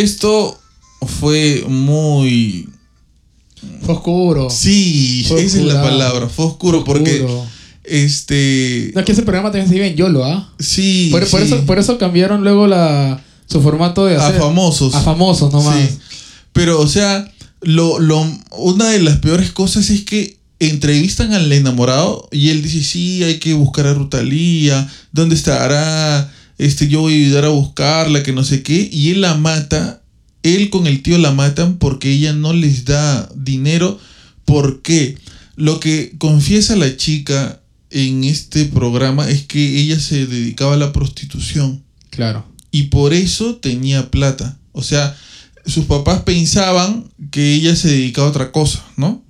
Esto fue muy... Fue oscuro. Sí, Fue esa es la palabra. Fue oscuro porque... Oscuro. Este... No, es que ese programa también se vive en YOLO, ¿ah? Sí, Por, por sí. eso, por eso cambiaron luego la, su formato de a hacer. famosos. A famosos nomás. Sí. Pero, o sea, lo, lo, una de las peores cosas es que entrevistan al enamorado y él dice, sí, hay que buscar a Rutalía, ¿dónde estará? Este, yo voy a ayudar a buscarla, que no sé qué. Y él la mata, él con el tío la matan porque ella no les da dinero. ¿Por qué? Lo que confiesa la chica en este programa es que ella se dedicaba a la prostitución Claro. y por eso tenía plata. O sea, sus papás pensaban que ella se dedicaba a otra cosa, ¿no?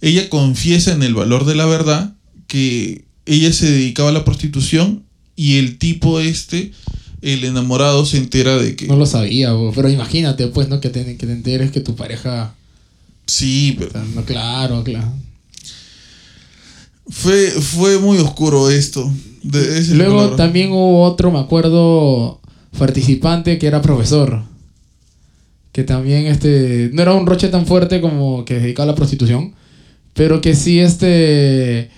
Ella confiesa en el valor de la verdad que ella se dedicaba a la prostitución y el tipo este, el enamorado, se entera de que... No lo sabía, bo. pero imagínate, pues, ¿no? Que te, que te enteres que tu pareja. Sí, pero no, claro, claro. fue, fue muy oscuro esto. De, la Luego palabra. también hubo otro, me acuerdo, participante que era profesor. Que también este. No era un roche tan fuerte como que se dedicaba a la prostitución. Pero que sí, este.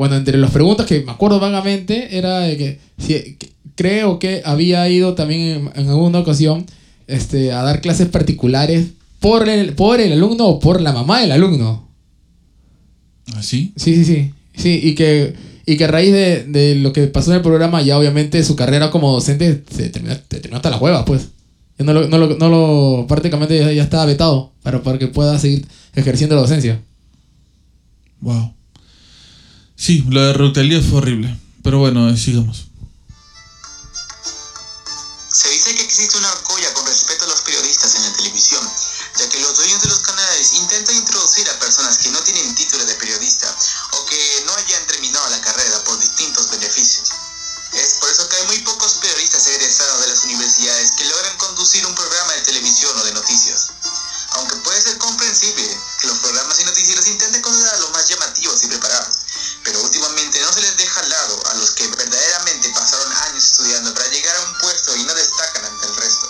Bueno, entre las preguntas que me acuerdo vagamente era de que, si- que- creo que había ido también en, en alguna ocasión este, a dar clases particulares por el, por el alumno o por la mamá del alumno. ¿Así? Sí, sí, sí. Sí, y que, y que a raíz de, de lo que pasó en el programa, ya obviamente su carrera como docente se terminó, se terminó hasta la hueva, pues. Ya no lo, no lo, no lo- prácticamente ya, ya estaba vetado para, para que pueda seguir ejerciendo la docencia. Wow. Sí, lo de Rutalía fue horrible. Pero bueno, sigamos. Se dice que existe una arcolla con respecto a los periodistas en la televisión, ya que los dueños de los canales intentan introducir a personas que no tienen título de periodista o que no hayan terminado la carrera por distintos beneficios. Es por eso que hay muy pocos periodistas egresados de las universidades que logran conducir un programa de televisión o de noticias. Aunque puede ser comprensible que los programas y noticieros intenten considerar los más llamativos y preparados, pero últimamente no se les deja al lado a los que verdaderamente pasaron años estudiando para llegar a un puesto y no destacan ante el resto.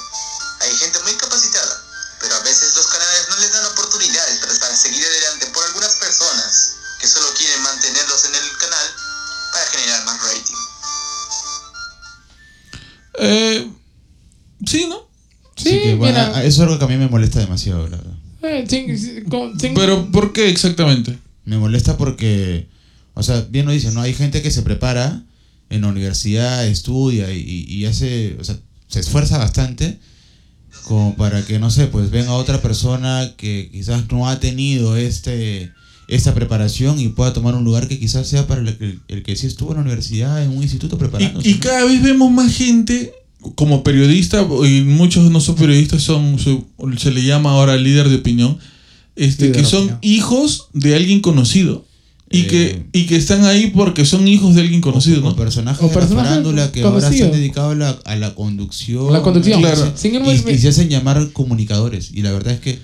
Hay gente muy capacitada, pero a veces los canales no les dan oportunidades para seguir adelante por algunas personas que solo quieren mantenerlos en el canal para generar más rating. Eh, sí, ¿no? Sí, que, bueno, mira. Ah, eso es algo que a mí me molesta demasiado, la verdad. Eh, think, think. Pero, ¿por qué exactamente? Me molesta porque o sea, bien lo dice, ¿no? Hay gente que se prepara en la universidad, estudia y, hace, o sea, se esfuerza bastante como para que, no sé, pues venga otra persona que quizás no ha tenido este esta preparación y pueda tomar un lugar que quizás sea para el que, el que sí estuvo en la universidad, en un instituto preparándose. Y, y ¿no? cada vez vemos más gente como periodista, y muchos no son periodistas, son se le llama ahora líder de opinión, este, Líder que de son opinión. hijos de alguien conocido. Y, Eh. que, y que están ahí porque son hijos de alguien conocido, o, o ¿no? personajes O de la personajes farándula que ahora se han dedicado a la, a la conducción. La conducción. Claro. Sin embargo, Y, y se hacen llamar comunicadores. Y la verdad es que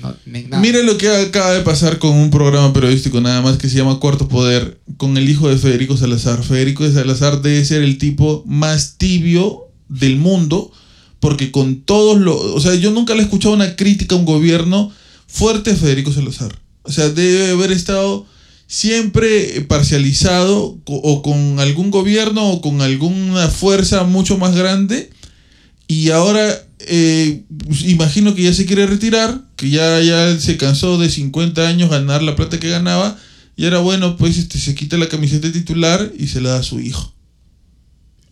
no. Mira lo que acaba de pasar con un programa periodístico nada más que se llama Cuarto Poder con el hijo de Federico Salazar. Federico de Salazar debe ser el tipo más tibio del mundo porque con todos los... O sea, yo nunca le he escuchado una crítica a un gobierno fuerte a Federico Salazar. O sea, debe haber estado siempre parcializado o con algún gobierno o con alguna fuerza mucho más grande y ahora eh, pues, imagino que ya se quiere retirar, que ya, ya se cansó de 50 años ganar la plata que ganaba y ahora bueno, pues este, se quita la camiseta titular y se la da a su hijo.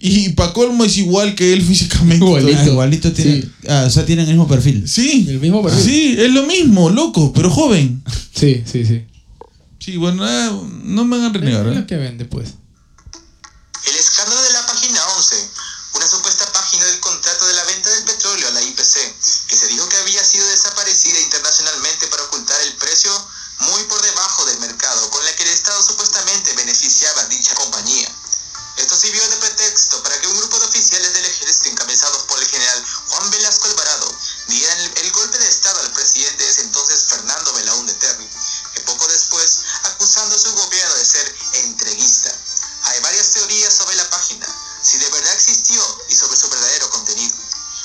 Y pa' colmo es igual que él físicamente. Igualito. ah, igualito tienen, Sí. ah, o sea, tienen el mismo perfil. Sí, El mismo perfil. sí, es lo mismo, loco, pero joven. Sí, sí, sí. Sí, bueno, ah, no me hagan renegar. Es ¿eh? lo que vende, pues. El escándalo de la página 11, una supuesta página del contrato de la venta del petróleo a la IPC, que se dijo que había sido desaparecida internacionalmente para ocultar el precio muy por debajo del mercado, con la que el Estado supuestamente beneficiaba a dicha compañía. Esto sirvió de pretexto para que un grupo de oficiales del ejército encabezados por el general Juan Velasco Alvarado dieran el, el golpe de Estado al presidente de ese entonces Fernando Belaúnde Terry, que poco después acusando a su gobierno de ser entreguista. Hay varias teorías sobre la página, si de verdad existió y sobre su verdadero contenido.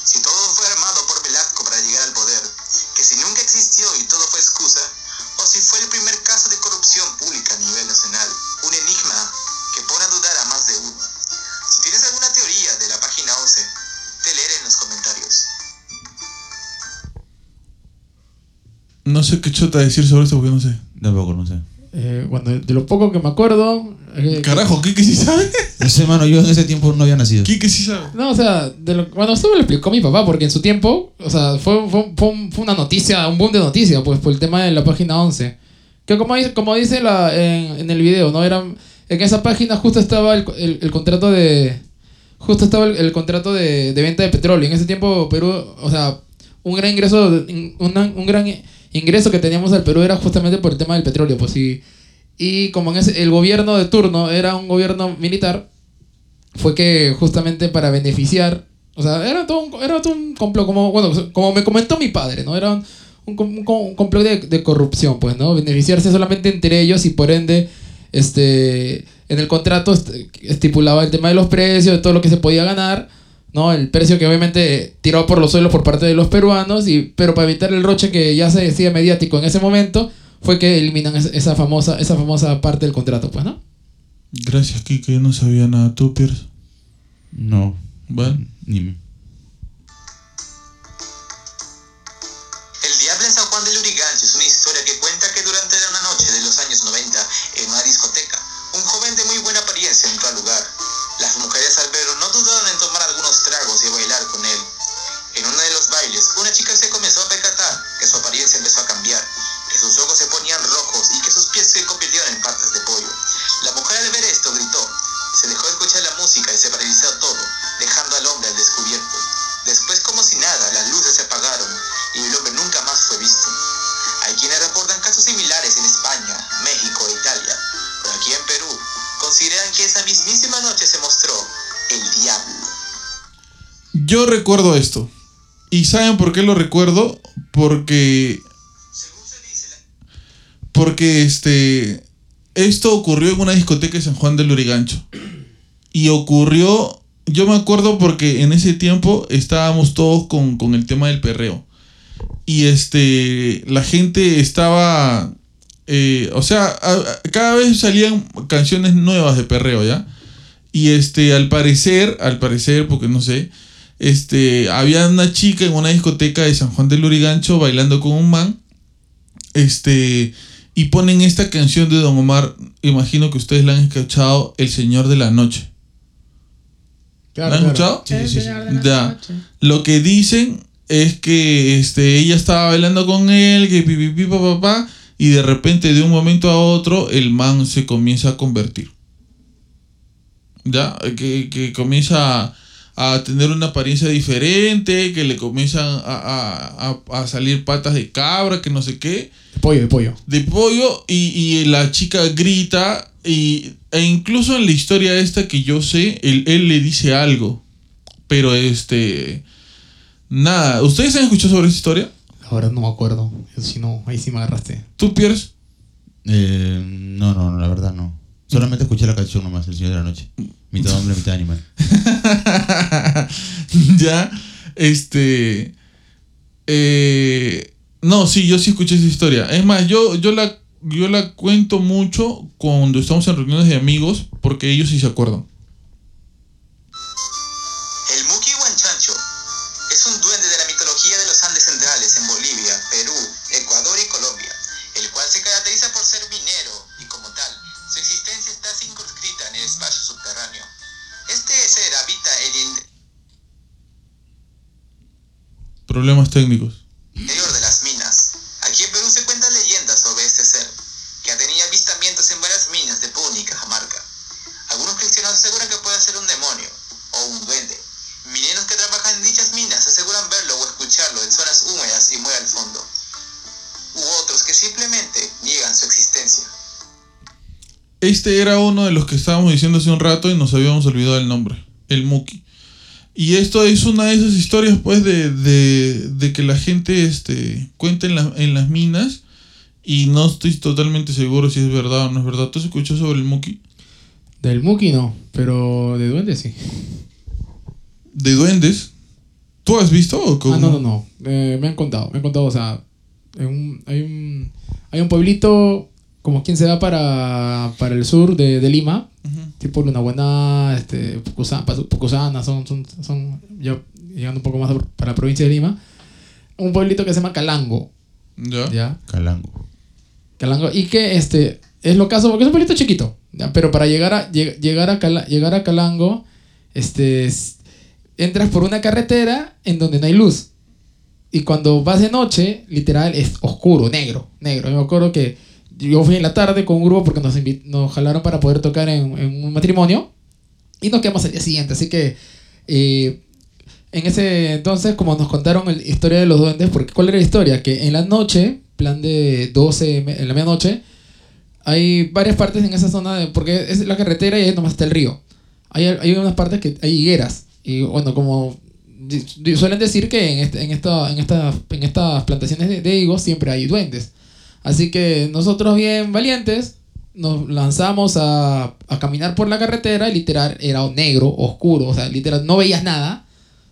Si todo fue armado por Velasco para llegar al poder, que si nunca existió y todo fue excusa, o si fue el primer caso de corrupción pública a nivel nacional. Un enigma que pone a dudar a más de uno. Si tienes alguna teoría de la página 11, te leeré en los comentarios. No sé qué chota decir sobre esto porque no sé. Tampoco, no sé. Eh, bueno, de lo poco que me acuerdo. eh, Carajo, ¿qué que sí sabe? No sé, mano, yo en ese tiempo no había nacido. ¿Qué que sí sabe? No, o sea, de lo, bueno, esto me lo explicó mi papá, porque en su tiempo, o sea, fue, fue, fue un- fue una noticia, un boom de noticia, pues, por el tema de la página 11. Que como dice, como dice la, en, en el video, ¿no? Era, en esa página justo estaba el, el- el contrato de... Justo estaba el, el contrato de, de venta de petróleo. En ese tiempo Perú, o sea, un gran ingreso, una- un gran ingreso que teníamos al Perú era justamente por el tema del petróleo, pues sí. Y como en ese, el gobierno de turno era un gobierno militar, fue que justamente para beneficiar, o sea, era todo un, era todo un complot, como, bueno, como me comentó mi padre, ¿no? Era un, un, com- un com- un complot de, de corrupción, pues, ¿no? Beneficiarse solamente entre ellos y por ende, este, en el contrato est- estipulaba el tema de los precios, de todo lo que se podía ganar, ¿no? El precio que obviamente tirado por los suelos por parte de los peruanos, y, pero para evitar el roche que ya se decía mediático en ese momento, fue que eliminan esa, esa famosa, esa famosa parte del contrato, pues, ¿no? Gracias, Kike, yo no sabía nada. ¿Tú, Pierce? No. Bueno. Ni me. El Diablo en San Juan de Lurigancho es una historia que cuenta que durante una noche de los años 90, en una discoteca, un joven de muy buena apariencia entró al lugar. Las mujeres al verlo no dudaron en tomar tragos y bailar con él. En uno de los bailes, una chica se comenzó a percatar que su apariencia empezó a cambiar, que sus ojos se ponían rojos y que sus pies se convirtieron en partes de pollo. La mujer al ver esto gritó, se dejó escuchar la música y se paralizó todo, dejando al hombre al descubierto. Después, como si nada, las luces se apagaron y el hombre nunca más fue visto. Hay quienes reportan casos similares en España, México e Italia, pero aquí en Perú consideran que esa mismísima noche se mostró el diablo. Yo recuerdo esto. ¿Y saben por qué lo recuerdo? Porque. Porque este. Esto ocurrió en una discoteca de San Juan del Lurigancho. Y ocurrió. Yo me acuerdo porque en ese tiempo estábamos todos con, con el tema del perreo. Y este. La gente estaba. eh, o sea, cada vez salían canciones nuevas de perreo, ¿ya? Y este, al parecer, al parecer, porque no sé, este, había una chica en una discoteca de San Juan del Lurigancho bailando con un man. Este, y ponen esta canción de Don Omar, imagino que ustedes la han escuchado, El Señor de la Noche. Claro, ¿La han claro. escuchado? Sí, sí, sí. Ya. Lo que dicen es que este, ella estaba bailando con él, que pi, pi, pi, pa, pa, pa, y de repente de un momento a otro el man se comienza a convertir. Ya, que, que comienza a, a tener una apariencia diferente, que le comienzan a, a- a- a salir patas de cabra, que no sé qué De pollo, de pollo. de pollo y, y la chica grita y, e incluso en la historia esta que yo sé, él, él le dice algo. Pero este... Nada, ¿ustedes han escuchado sobre esta historia? La verdad no me acuerdo. Eso sí no, ahí sí me agarraste. ¿Tú, Pierce? Eh, no, no, no, la verdad no. Solamente escuché la canción nomás, El Señor de la Noche. Mitad hombre, mitad animal. ya, este... eh, no, sí, yo sí escuché esa historia. Es más, yo, yo, la, yo la cuento mucho cuando estamos en reuniones de amigos porque ellos sí se acuerdan. Problemas técnicos. interior de las minas. Aquí en Perú se cuentan leyendas sobre este ser, que ha tenido avistamientos en varias minas de Puno y Cajamarca. Algunos cristianos aseguran que puede ser un demonio o un duende. Mineros que trabajan en dichas minas aseguran verlo o escucharlo en zonas húmedas y muy al fondo. U otros que simplemente niegan su existencia. Este era uno de los que estábamos diciendo hace un rato y nos habíamos olvidado el nombre, el Muki. Y esto es una de esas historias, pues, de, de, de que la gente este, cuenta en, la- en las minas y no estoy totalmente seguro si es verdad o no es verdad. ¿Tú has escuchado sobre el Muki? Del Muki no, pero de duende sí. De duendes. ¿Tú has visto o cómo? Ah, no, no, no. Eh, me han contado, me han contado, o sea, en un- hay, un, hay un pueblito como quien se va para, para el sur de, de Lima. Tipo Luna Buena, este, Pucusana, Pucusana, son, son, son ya llegando un poco más para la provincia de Lima. Un pueblito que se llama Calango, Ya. ¿ya? Calango. Calango. Y que este es lo caso porque es un pueblito chiquito. ¿ya? Pero para llegar a, lleg- llegar a, Cala- llegar a Calango, este, entras por una carretera en donde no hay luz. Y cuando vas de noche, literal, es oscuro, negro, negro. Yo me acuerdo que yo fui en la tarde con un grupo porque nos, nos jalaron para poder tocar en, un matrimonio. Y nos quedamos al día siguiente. Así que eh, en ese entonces, como nos contaron la historia de los duendes, porque ¿cuál era la historia? Que en la noche, plan de 12, me- en la medianoche, hay varias partes en esa zona, porque es la carretera y ahí nomás está el río. Hay, hay unas partes que hay higueras. Y bueno, como suelen decir que en, este- en, esta, en, esta, en estas plantaciones de, de higos siempre hay duendes. Así que nosotros bien valientes nos lanzamos a, a caminar por la carretera y literal era negro, oscuro, o sea, literal no veías nada.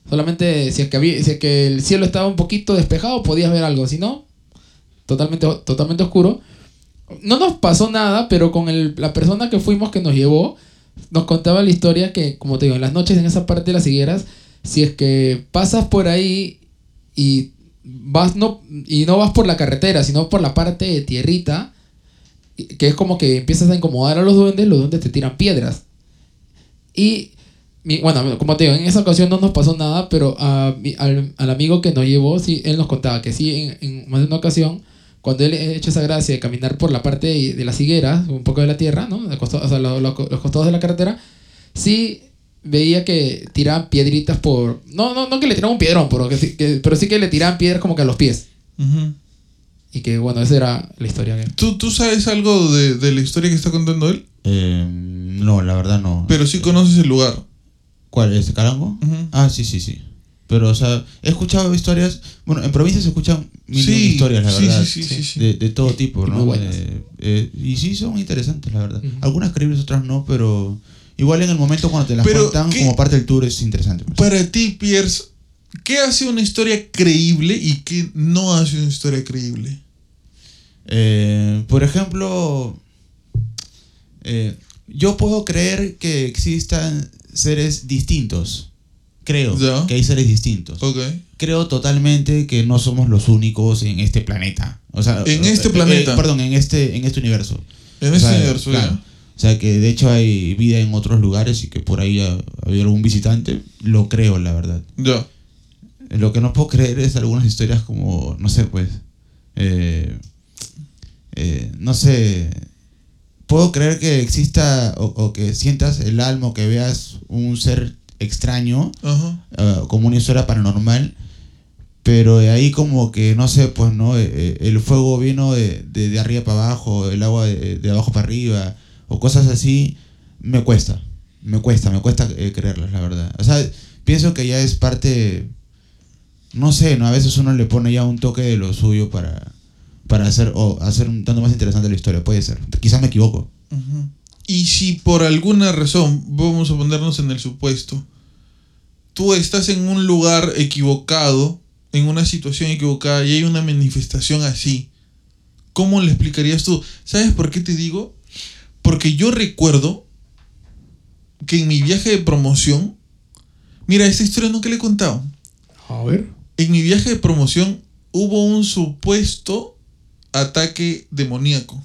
Solamente si es que, había, si es que el cielo estaba un poquito despejado podías ver algo, si no, totalmente, totalmente oscuro. No nos pasó nada, pero con el- la persona que fuimos que nos llevó, nos contaba la historia que, como te digo, en las noches en esa parte de las higueras, si es que pasas por ahí y vas no, y no vas por la carretera, sino por la parte de tierrita, que es como que empiezas a incomodar a los duendes, los duendes te tiran piedras. Y, bueno, como te digo, en esa ocasión no nos pasó nada, pero a al, al amigo que nos llevó, sí, él nos contaba que sí, en, más de una ocasión, cuando él ha hecho esa gracia de caminar por la parte de, de las higueras, un poco de la tierra, ¿no? Los costados de la carretera, sí veía que tiraban piedritas por... No, no, no que le tiraban un piedrón, pero, que, sí- que- pero sí que le tiraban piedras como que a los pies. Ujú. Y que, bueno, esa era la historia. que- ¿Tú, ¿Tú sabes algo de, de la historia que está contando él? Eh, no, la verdad no. Pero sí conoces el lugar. ¿Cuál? ¿Este Calango? Ujú. Ah, sí, sí, sí. Pero, o sea, he escuchado historias. Bueno, en provincia se escuchan mil Sí, historias, la sí, verdad. sí, sí, sí, sí. De, de todo tipo, Y ¿no? muy buenas. Eh, eh, y sí, son interesantes, la verdad. Ujú. Algunas creíbles, otras no, pero igual en el momento cuando te las Pero, cuentan ¿qué? como parte del tour es interesante. pues. Para ti, Pierce, ¿qué hace una historia creíble y qué no hace una historia creíble? Eh, por ejemplo, eh, yo puedo creer que existan seres distintos, creo que hay seres distintos. Creo totalmente que no somos los únicos en este planeta. O sea, En este eh, planeta. perdón, en este, en este universo. En O este sea, universo, claro. ya. O sea, que de hecho hay vida en otros lugares y que por ahí ha, ha habido algún visitante. Lo creo, la verdad. Ya. Lo que no puedo creer es algunas historias como, no sé, pues, eh, eh, no sé, puedo creer que exista o, o que sientas el alma o que veas un ser extraño Ajá. eh, como una historia paranormal, pero de ahí como que, no sé, pues, ¿no? Eh, eh, el fuego vino de, de, de arriba para abajo, el agua de, de abajo para arriba, o cosas así, me cuesta, me cuesta, me cuesta eh, creerlas, la verdad. O sea, pienso que ya es parte, no sé, ¿no? A veces uno le pone ya un toque de lo suyo para, para hacer, o hacer un tanto más interesante la historia, puede ser. Quizás me equivoco. Y si por alguna razón, vamos a ponernos en el supuesto, tú estás en un lugar equivocado, en una situación equivocada y hay una manifestación así, ¿cómo le explicarías tú? ¿Sabes por qué te digo? Porque yo recuerdo que en mi viaje de promoción, mira, esta historia nunca le he contado. A ver. En mi viaje de promoción hubo un supuesto ataque demoníaco.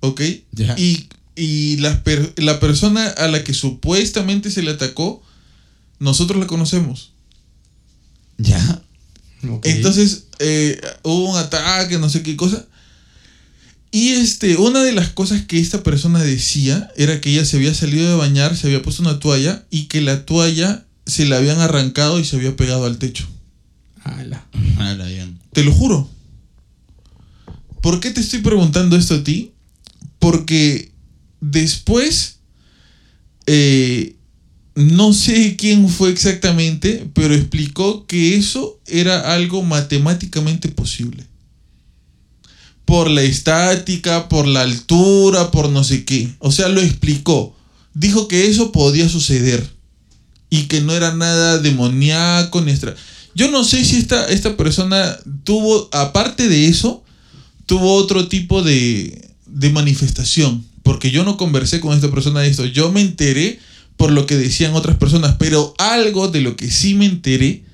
¿Ok? Ya. Y, y la, per- la persona a la que supuestamente se le atacó, nosotros la conocemos. Ya. Entonces, eh, hubo un ataque, no sé qué cosa. Y este, una de las cosas que esta persona decía era que ella se había salido de bañar, se había puesto una toalla y que la toalla se la habían arrancado y se había pegado al techo. Ala. Ahora bien. Te lo juro. ¿Por qué te estoy preguntando esto a ti? Porque después, eh, no sé quién fue exactamente, pero explicó que eso era algo matemáticamente posible. Por la estática, por la altura, por no sé qué. O sea, lo explicó. Dijo que eso podía suceder. Y que no era nada demoníaco ni extra. Yo no sé si esta, esta persona tuvo, aparte de eso, tuvo otro tipo de, de manifestación. Porque yo no conversé con esta persona de esto. Yo me enteré por lo que decían otras personas. Pero algo de lo que sí me enteré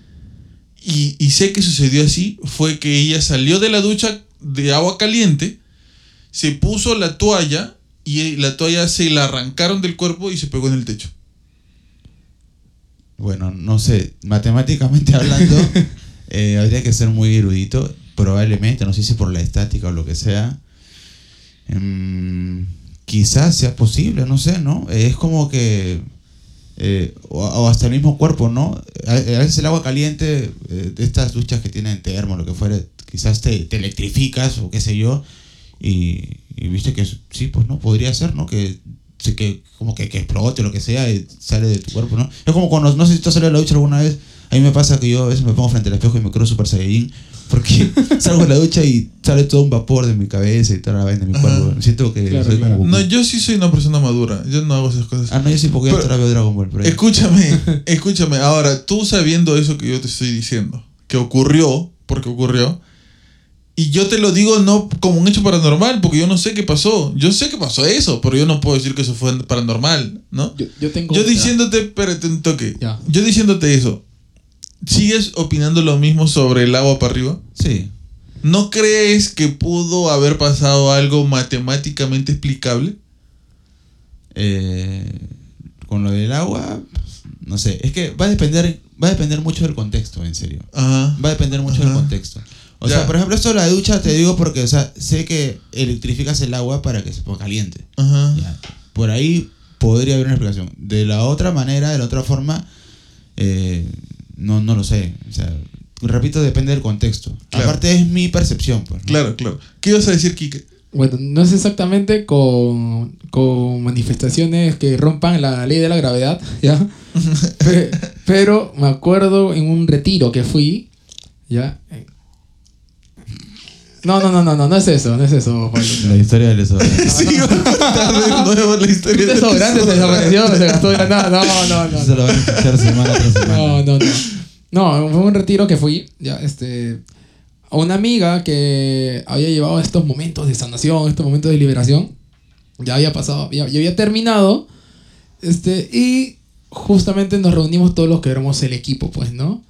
y, y sé que sucedió así fue que ella salió de la ducha de agua caliente, se puso la toalla y la toalla se la arrancaron del cuerpo y se pegó en el techo. Bueno, no sé, matemáticamente hablando, eh, habría que ser muy erudito, probablemente, no sé si por la estática o lo que sea. Em, quizás sea posible, no sé, ¿no? Eh, es como que. Eh, o, o hasta el mismo cuerpo, ¿no? A, veces el agua caliente, eh, de estas duchas que tienen termo, lo que fuera, quizás te, te electrificas o qué sé yo. Y, viste que sí, pues no, podría ser, ¿no? Que, que como que, que explote, lo que sea, y sale de tu cuerpo, ¿no? Es como cuando, no sé si tú has de la ducha alguna vez, a mí me pasa que yo a veces me pongo frente al espejo y me creo super saiyajin, porque salgo de la ducha y sale todo un vapor de mi cabeza y toda la vaina de mi Ajá. cuerpo. Siento que Claro, soy claro. como... No, yo sí soy una persona madura. Yo no hago esas cosas. Ah, no, yo sí, porque yo Pero- ahora veo Dragon Ball. Pero. Escúchame, escúchame. Ahora, tú sabiendo eso que yo te estoy diciendo, que ocurrió, porque ocurrió, y yo te lo digo no como un hecho paranormal, porque yo no sé qué pasó. Yo sé que pasó eso, pero yo no puedo decir que eso fue paranormal, ¿no? Yo, yo tengo. Yo diciéndote, espérate un toque. Ya. Yo diciéndote eso, ¿sigues opinando lo mismo sobre el agua para arriba? Sí. ¿No crees que pudo haber pasado algo matemáticamente explicable? Eh, con lo del agua, no sé. Es que va a depender, va a depender mucho del contexto, en serio. Ajá. Va a depender mucho Ajá. del contexto. O Ya. sea, por ejemplo, esto de la ducha te digo porque, o sea, sé que electrificas el agua para que se ponga caliente. Ajá. Ya. Por ahí podría haber una explicación. De la otra manera, de la otra forma, eh, no, no lo sé. O sea, repito, depende del contexto. Claro. Aparte es mi percepción. Pues, ¿no? Claro, claro. ¿Qué ibas a decir, Kike? Bueno, no es exactamente con, con manifestaciones que rompan la ley de la gravedad, ¿ya? Pe- Pero me acuerdo en un retiro que fui, ¿ya? No, no, no, no, no, no es eso, no es eso, Pablo. La historia del desodorante. Sí, va a contar de nuevo la historia Un del desodorante se desapareció, se gastó. No, no, no, no. Eso lo van a escuchar semana tras semana. No, no, no. No, fue un retiro que fui, ya, este, a una amiga que había llevado estos momentos de sanación, estos momentos de liberación. Ya había pasado, ya, ya había terminado, este, y justamente nos reunimos todos los que éramos el equipo, pues, ¿no?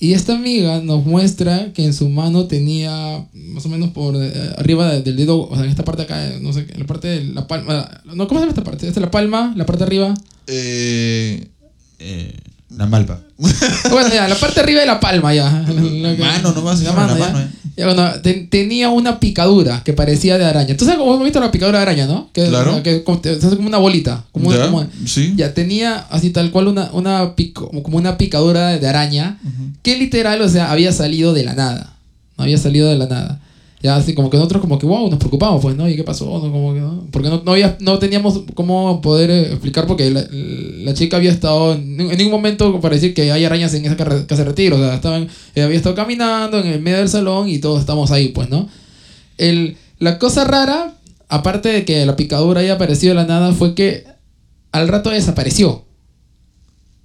Y esta amiga nos muestra que en su mano tenía más o menos por eh, arriba de- del dedo, o sea, en esta parte acá, no sé, en la parte de la palma. No, ¿cómo se llama esta parte? Esta es la palma, la parte de arriba. Eh, Eh, la malpa. Bueno, ya, la parte de arriba de la palma ya. La Mano nomás, la la mano, eh. Ya, bueno, tenía una picadura que parecía de araña. ¿Tú sabes cómo hemos visto la picadura de araña, no? Que, Claro. Que como- se hace como una bolita. Como, ya, como- sí. ya tenía así tal cual una, una pico- como una picadura de araña que literal, o sea, había salido de la nada. No había salido de la nada. Ya así como que nosotros como que wow, nos preocupamos pues, ¿no? ¿Y qué pasó? No, como que, ¿no? Porque no, no, había, no teníamos cómo poder eh, explicar porque la, chica había estado en, ningún momento para decir que hay arañas en esa casa de retiro. O sea, estaban, eh, había estado caminando en el medio del salón y todos estamos ahí, pues, ¿no? El, la cosa rara, aparte de que la picadura haya aparecido de la nada, fue que al rato desapareció.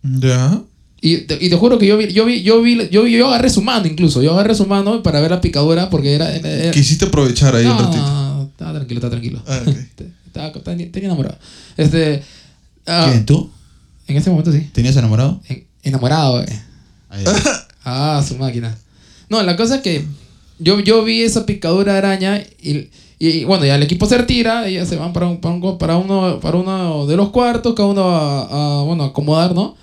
Ya. Y te, y te juro que yo vi, yo vi, yo vi, yo, yo agarré su mano incluso, yo agarré su mano para ver la picadura porque era... Quisiste aprovechar ahí un ratito. no, estaba tranquilo, estaba tranquilo. Ah. Estaba, tenía enamorado. Este, ah, ¿Quién? ¿Tú? en ese momento sí. ¿Tenías enamorado? En- enamorado, eh. Ahí. Ah, su máquina. No, la cosa es que yo, yo vi esa picadura de araña y, y, bueno, ya el equipo se retira, ellas se van para, un, para, un- para uno, para uno de los cuartos, cada uno a, a, bueno, acomodar, ¿no?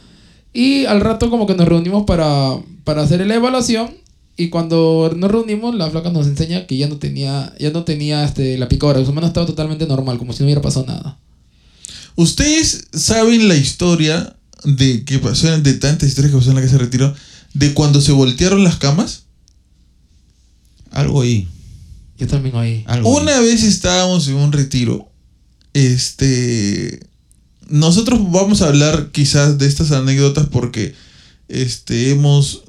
Y al rato como que nos reunimos para, para hacer la evaluación y cuando nos reunimos la flaca nos enseña que ya no tenía, ya no tenía este, la picadura, su mano estaba totalmente normal, como si no hubiera pasado nada. ¿Ustedes saben la historia de que pasó, de tantas historias que pasó en la que se retiró, de cuando se voltearon las camas? Algo ahí. Yo también. Algo ahí. Una vez estábamos en un retiro. Este. Nosotros vamos a hablar quizás de estas anécdotas porque este, hemos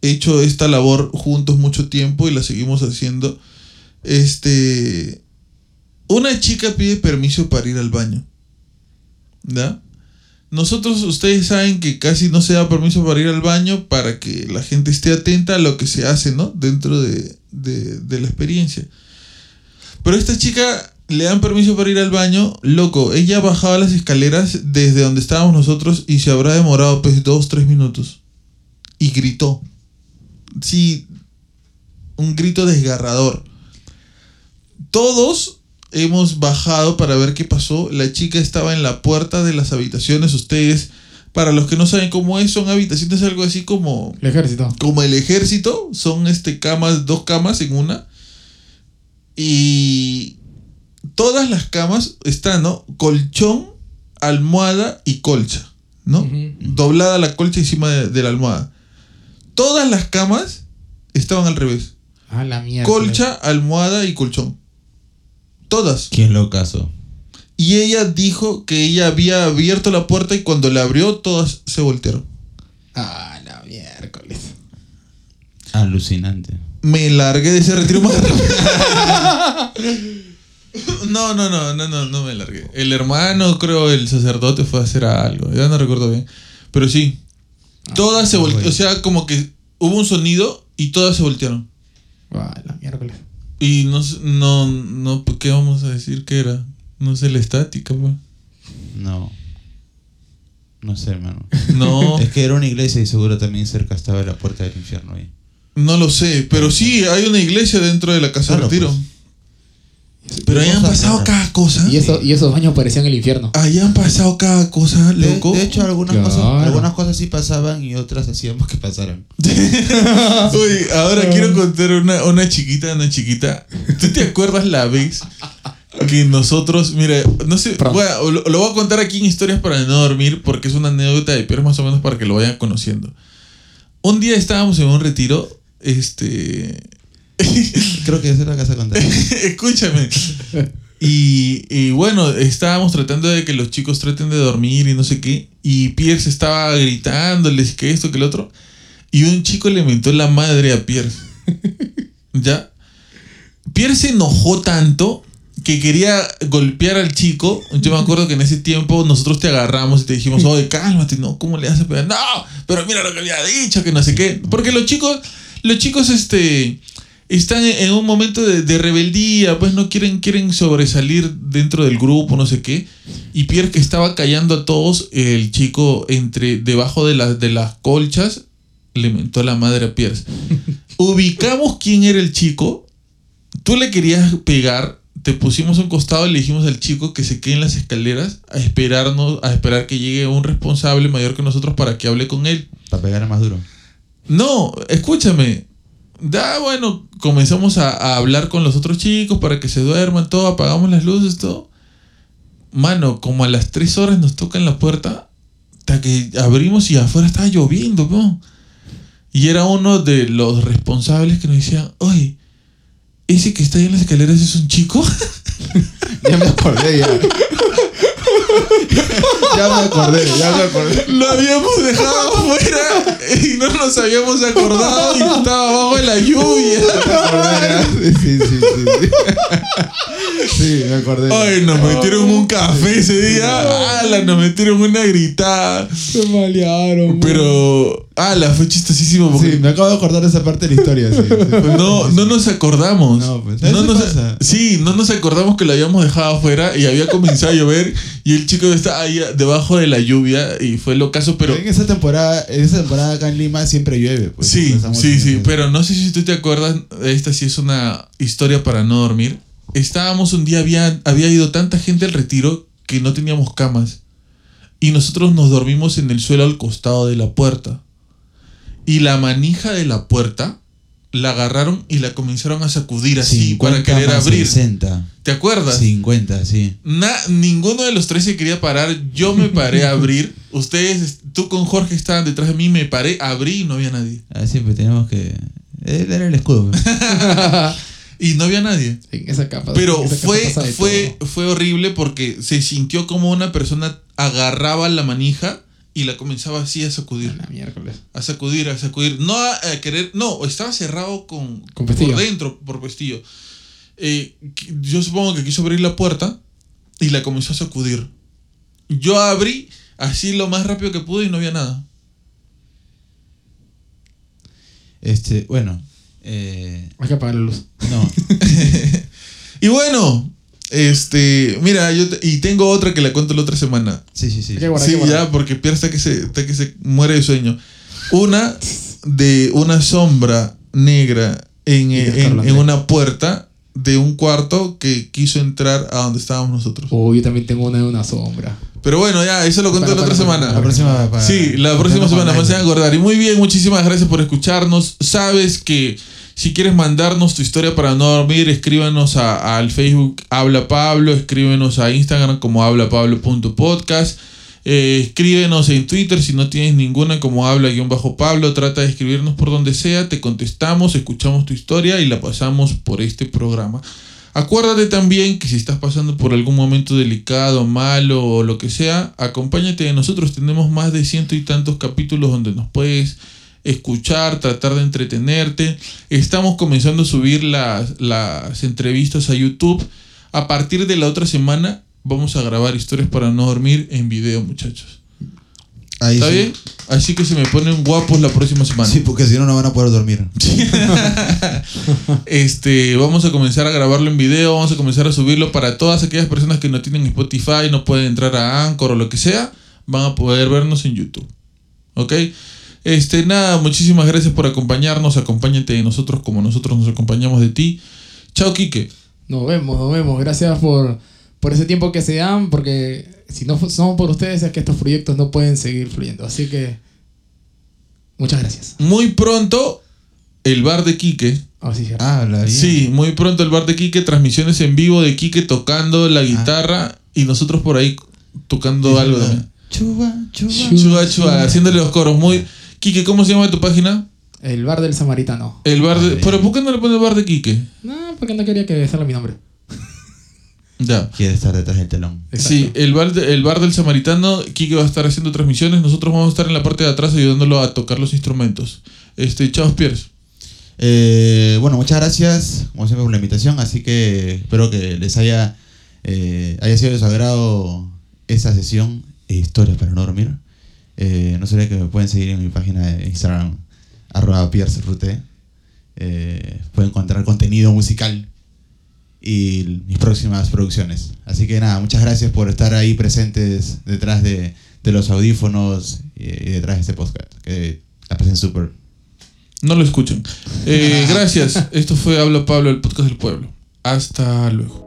hecho esta labor juntos mucho tiempo y la seguimos haciendo. Este. Una chica pide permiso para ir al baño. ¿Ya? Nosotros, ustedes saben que casi no se da permiso para ir al baño para que la gente esté atenta a lo que se hace, ¿no? Dentro de, de- de la experiencia. Pero esta chica le dan permiso para ir al baño. Loco, ella bajaba las escaleras desde donde estábamos nosotros y se habrá demorado pues dos, tres minutos. Y gritó. Sí, un grito desgarrador. Todos hemos bajado para ver qué pasó. La chica estaba en la puerta de las habitaciones. Ustedes, para los que no saben cómo es, son habitaciones algo así como El ejército. como el ejército, son este camas, dos camas en una. Y todas las camas están, ¿no? Colchón, almohada y colcha, ¿no? Doblada la colcha encima de, de la almohada. Todas las camas estaban al revés. Ah, la mierda. Colcha, almohada y colchón. Todas. ¿Quién lo casó? Y ella dijo que ella había abierto la puerta y cuando la abrió todas se voltearon. Ah, la miércoles. Alucinante. me largué de ese retiro más rápido. No, no, no, no, no, no me largué. El hermano, creo, el sacerdote fue a hacer algo. Ya no recuerdo bien. Pero sí. Todas se voltearon. O sea, como que hubo un sonido y todas se voltearon. Ah, la miércoles. Y no, sé- no, no, ¿qué vamos a decir que era? No sé, la estática, pues. No. No sé, hermano. No, Es que era una iglesia y seguro también cerca estaba la puerta del infierno ahí. no lo sé. Pero sí, hay una iglesia dentro de la casa Claro, de retiro. pues. Pero ahí han pasado cada cosa. Y, eso, y esos baños parecían el infierno. Ahí han pasado cada cosa, De, loco. de hecho, algunas, Claro. cosas, algunas cosas sí pasaban y otras hacíamos que pasaran. Uy, ahora quiero contar una, una chiquita, una chiquita. ¿Tú te acuerdas la vez que nosotros, mira, no sé, Perdón. voy a- lo, lo voy a contar aquí en historias para no dormir porque es una anécdota de pero más o menos para que lo vayan conociendo. Un día estábamos en un retiro, este, Creo que esa era la casa contar. escúchame. Y, y bueno, estábamos tratando de que los chicos traten de dormir y no sé qué. Y Pierce estaba gritándoles que esto, que el otro. Y un chico le mentó la madre a Pierce. ¿Ya? Pierce se enojó tanto que quería golpear al chico. Yo me acuerdo que en ese tiempo nosotros te agarramos y te dijimos, oye, cálmate, no, ¿cómo le haces? pegar? No, pero mira lo que había dicho, que no sé qué. Porque los chicos, los chicos, este, están en un momento de, de rebeldía, pues no quieren, quieren sobresalir dentro del grupo, no sé qué. Y Pierre que estaba callando a todos, el chico entre debajo de, las de las colchas le mentó la madre a Pierce. Ubicamos quién era el chico. Tú le querías pegar, te pusimos a un costado y le dijimos al chico que se quede en las escaleras a esperarnos, a esperar que llegue un responsable mayor que nosotros para que hable con él. Para pegar más duro. No, escúchame. Da, bueno, comenzamos a, a hablar con los otros chicos para que se duerman, todo, apagamos las luces, todo. Mano, como a las 3 horas nos tocan la puerta, hasta que abrimos y afuera estaba lloviendo, ¿no? Y era uno de los responsables que nos decía, oye, ¿ese que está ahí en las escaleras es un chico? Ya me acordé, ya. ya me acordé, ya me acordé. Lo habíamos dejado afuera y no nos habíamos acordado y estaba abajo de la lluvia. Sí, sí, sí. Sí, Sí, me acordé. Ay, nos metieron un café ese día. ¡Hala! Nos metieron una gritada. Se malearon. Pero. ¡Hala! Fue chistosísimo porque. Sí, me acabo de acordar de esa parte de la historia. Sí, No, no nos acordamos. No, pues, No nos- pasa. sí, no nos acordamos que lo habíamos dejado afuera y había comenzado a llover y el chico ahí debajo de la lluvia y fue lo caso, pero en esa temporada, en esa temporada acá en Lima siempre llueve. Pues, sí, sí, sí, pero no sé si tú te acuerdas, esta sí es una historia para no dormir. Estábamos un día, había, había ido tanta gente al retiro que no teníamos camas y nosotros nos dormimos en el suelo al costado de la puerta. Y la manija de la puerta la agarraron y la comenzaron a sacudir así para 50 querer más abrir. 60. ¿Te acuerdas? 50, sí. Na- ninguno de los tres se quería parar. Yo me paré a abrir. Ustedes, tú con Jorge estaban detrás de mí. Me paré, abrí y no había nadie. Ah, siempre tenemos que. Él era el escudo. pues. Y no había nadie. En esa capa. Pero en esa capa fue, fue, todo. fue horrible porque se sintió como una persona agarraba la manija y la comenzaba así a sacudir. La miércoles. A sacudir, a sacudir. No a, a querer. No, estaba cerrado con, Con por dentro, por pestillo. Eh, yo supongo que quiso abrir la puerta y la comenzó a sacudir. Yo abrí así lo más rápido que pude y no había nada. Este, bueno. Eh, Hay que apagar la luz. no. Y bueno, este, mira, yo te- y tengo otra que la cuento la otra semana. Sí, sí, sí. Guardar, Sí, ya, porque Pierre está que se, está que se muere de sueño. Una de una sombra negra en, eh, en, en una puerta de un cuarto que quiso entrar a donde estábamos nosotros. Oh, yo también tengo una de una sombra. Pero bueno, ya, eso lo cuento Para, la otra para, semana. para, La próxima. para- Sí, la próxima para- semana me para- hacen acordar. Y muy bien, muchísimas gracias por escucharnos. Sabes que si quieres mandarnos tu historia para no dormir, escríbenos a- al Facebook Habla Pablo, escríbenos a Instagram como hablapablo.podcast. Eh, escríbenos en Twitter si no tienes ninguna como habla-pablo. Trata de escribirnos por donde sea, te contestamos, escuchamos tu historia y la pasamos por este programa. Acuérdate también que si estás pasando por algún momento delicado, malo o lo que sea, acompáñate de nosotros. Tenemos más de ciento y tantos capítulos donde nos puedes escuchar, tratar de entretenerte. Estamos comenzando a subir las, las entrevistas a YouTube. A partir de la otra semana vamos a grabar historias para no dormir en video, muchachos. Ahí ¿Está sí. bien? Así que se me ponen guapos la próxima semana. Sí, porque si no, no van a poder dormir. este, vamos a comenzar a grabarlo en video, vamos a comenzar a subirlo para todas aquellas personas que no tienen Spotify, no pueden entrar a Anchor o lo que sea, van a poder vernos en YouTube. ¿Ok? Este, nada, muchísimas gracias por acompañarnos, acompáñate de nosotros como nosotros nos acompañamos de ti. Chao, Quique. Nos vemos, nos vemos. Gracias por, por ese tiempo que se dan, porque si no son por ustedes es que estos proyectos no pueden seguir fluyendo. Así que muchas gracias. Muy pronto, el bar de Quique. Ah, sí. Ah. Sí, muy pronto el bar de Quique, transmisiones en vivo de Quique tocando la guitarra y nosotros por ahí tocando algo también. Chuba, chuba. Chu- Chua, chua, haciéndole los coros. Muy. Quique, ¿cómo se llama tu página? El bar del samaritano. El bar de. Ah, ¿Pero por qué no le pones bar de Quique? No, porque no quería que salga mi nombre. Ya. Quiere estar detrás del telón. Exacto. Sí, el bar, de- el bar del Samaritano, Quique va a estar haciendo transmisiones. Nosotros vamos a estar en la parte de atrás ayudándolo a tocar los instrumentos. Este, chao, Pierce. Eh, bueno, muchas gracias, como siempre, por la invitación. Así que espero que les haya, eh, haya sido de su agrado esta sesión de Historias para no dormir. Eh, no se olviden que me pueden seguir en mi página de Instagram, arroba piercerrute. Eh, pueden encontrar contenido musical y mis próximas producciones. Así que nada, muchas gracias por estar ahí presentes detrás de, de los audífonos y, y detrás de este podcast. Que la pasen súper. No lo escuchan. Eh, gracias. Esto fue Habla Pablo, el podcast del pueblo. Hasta luego.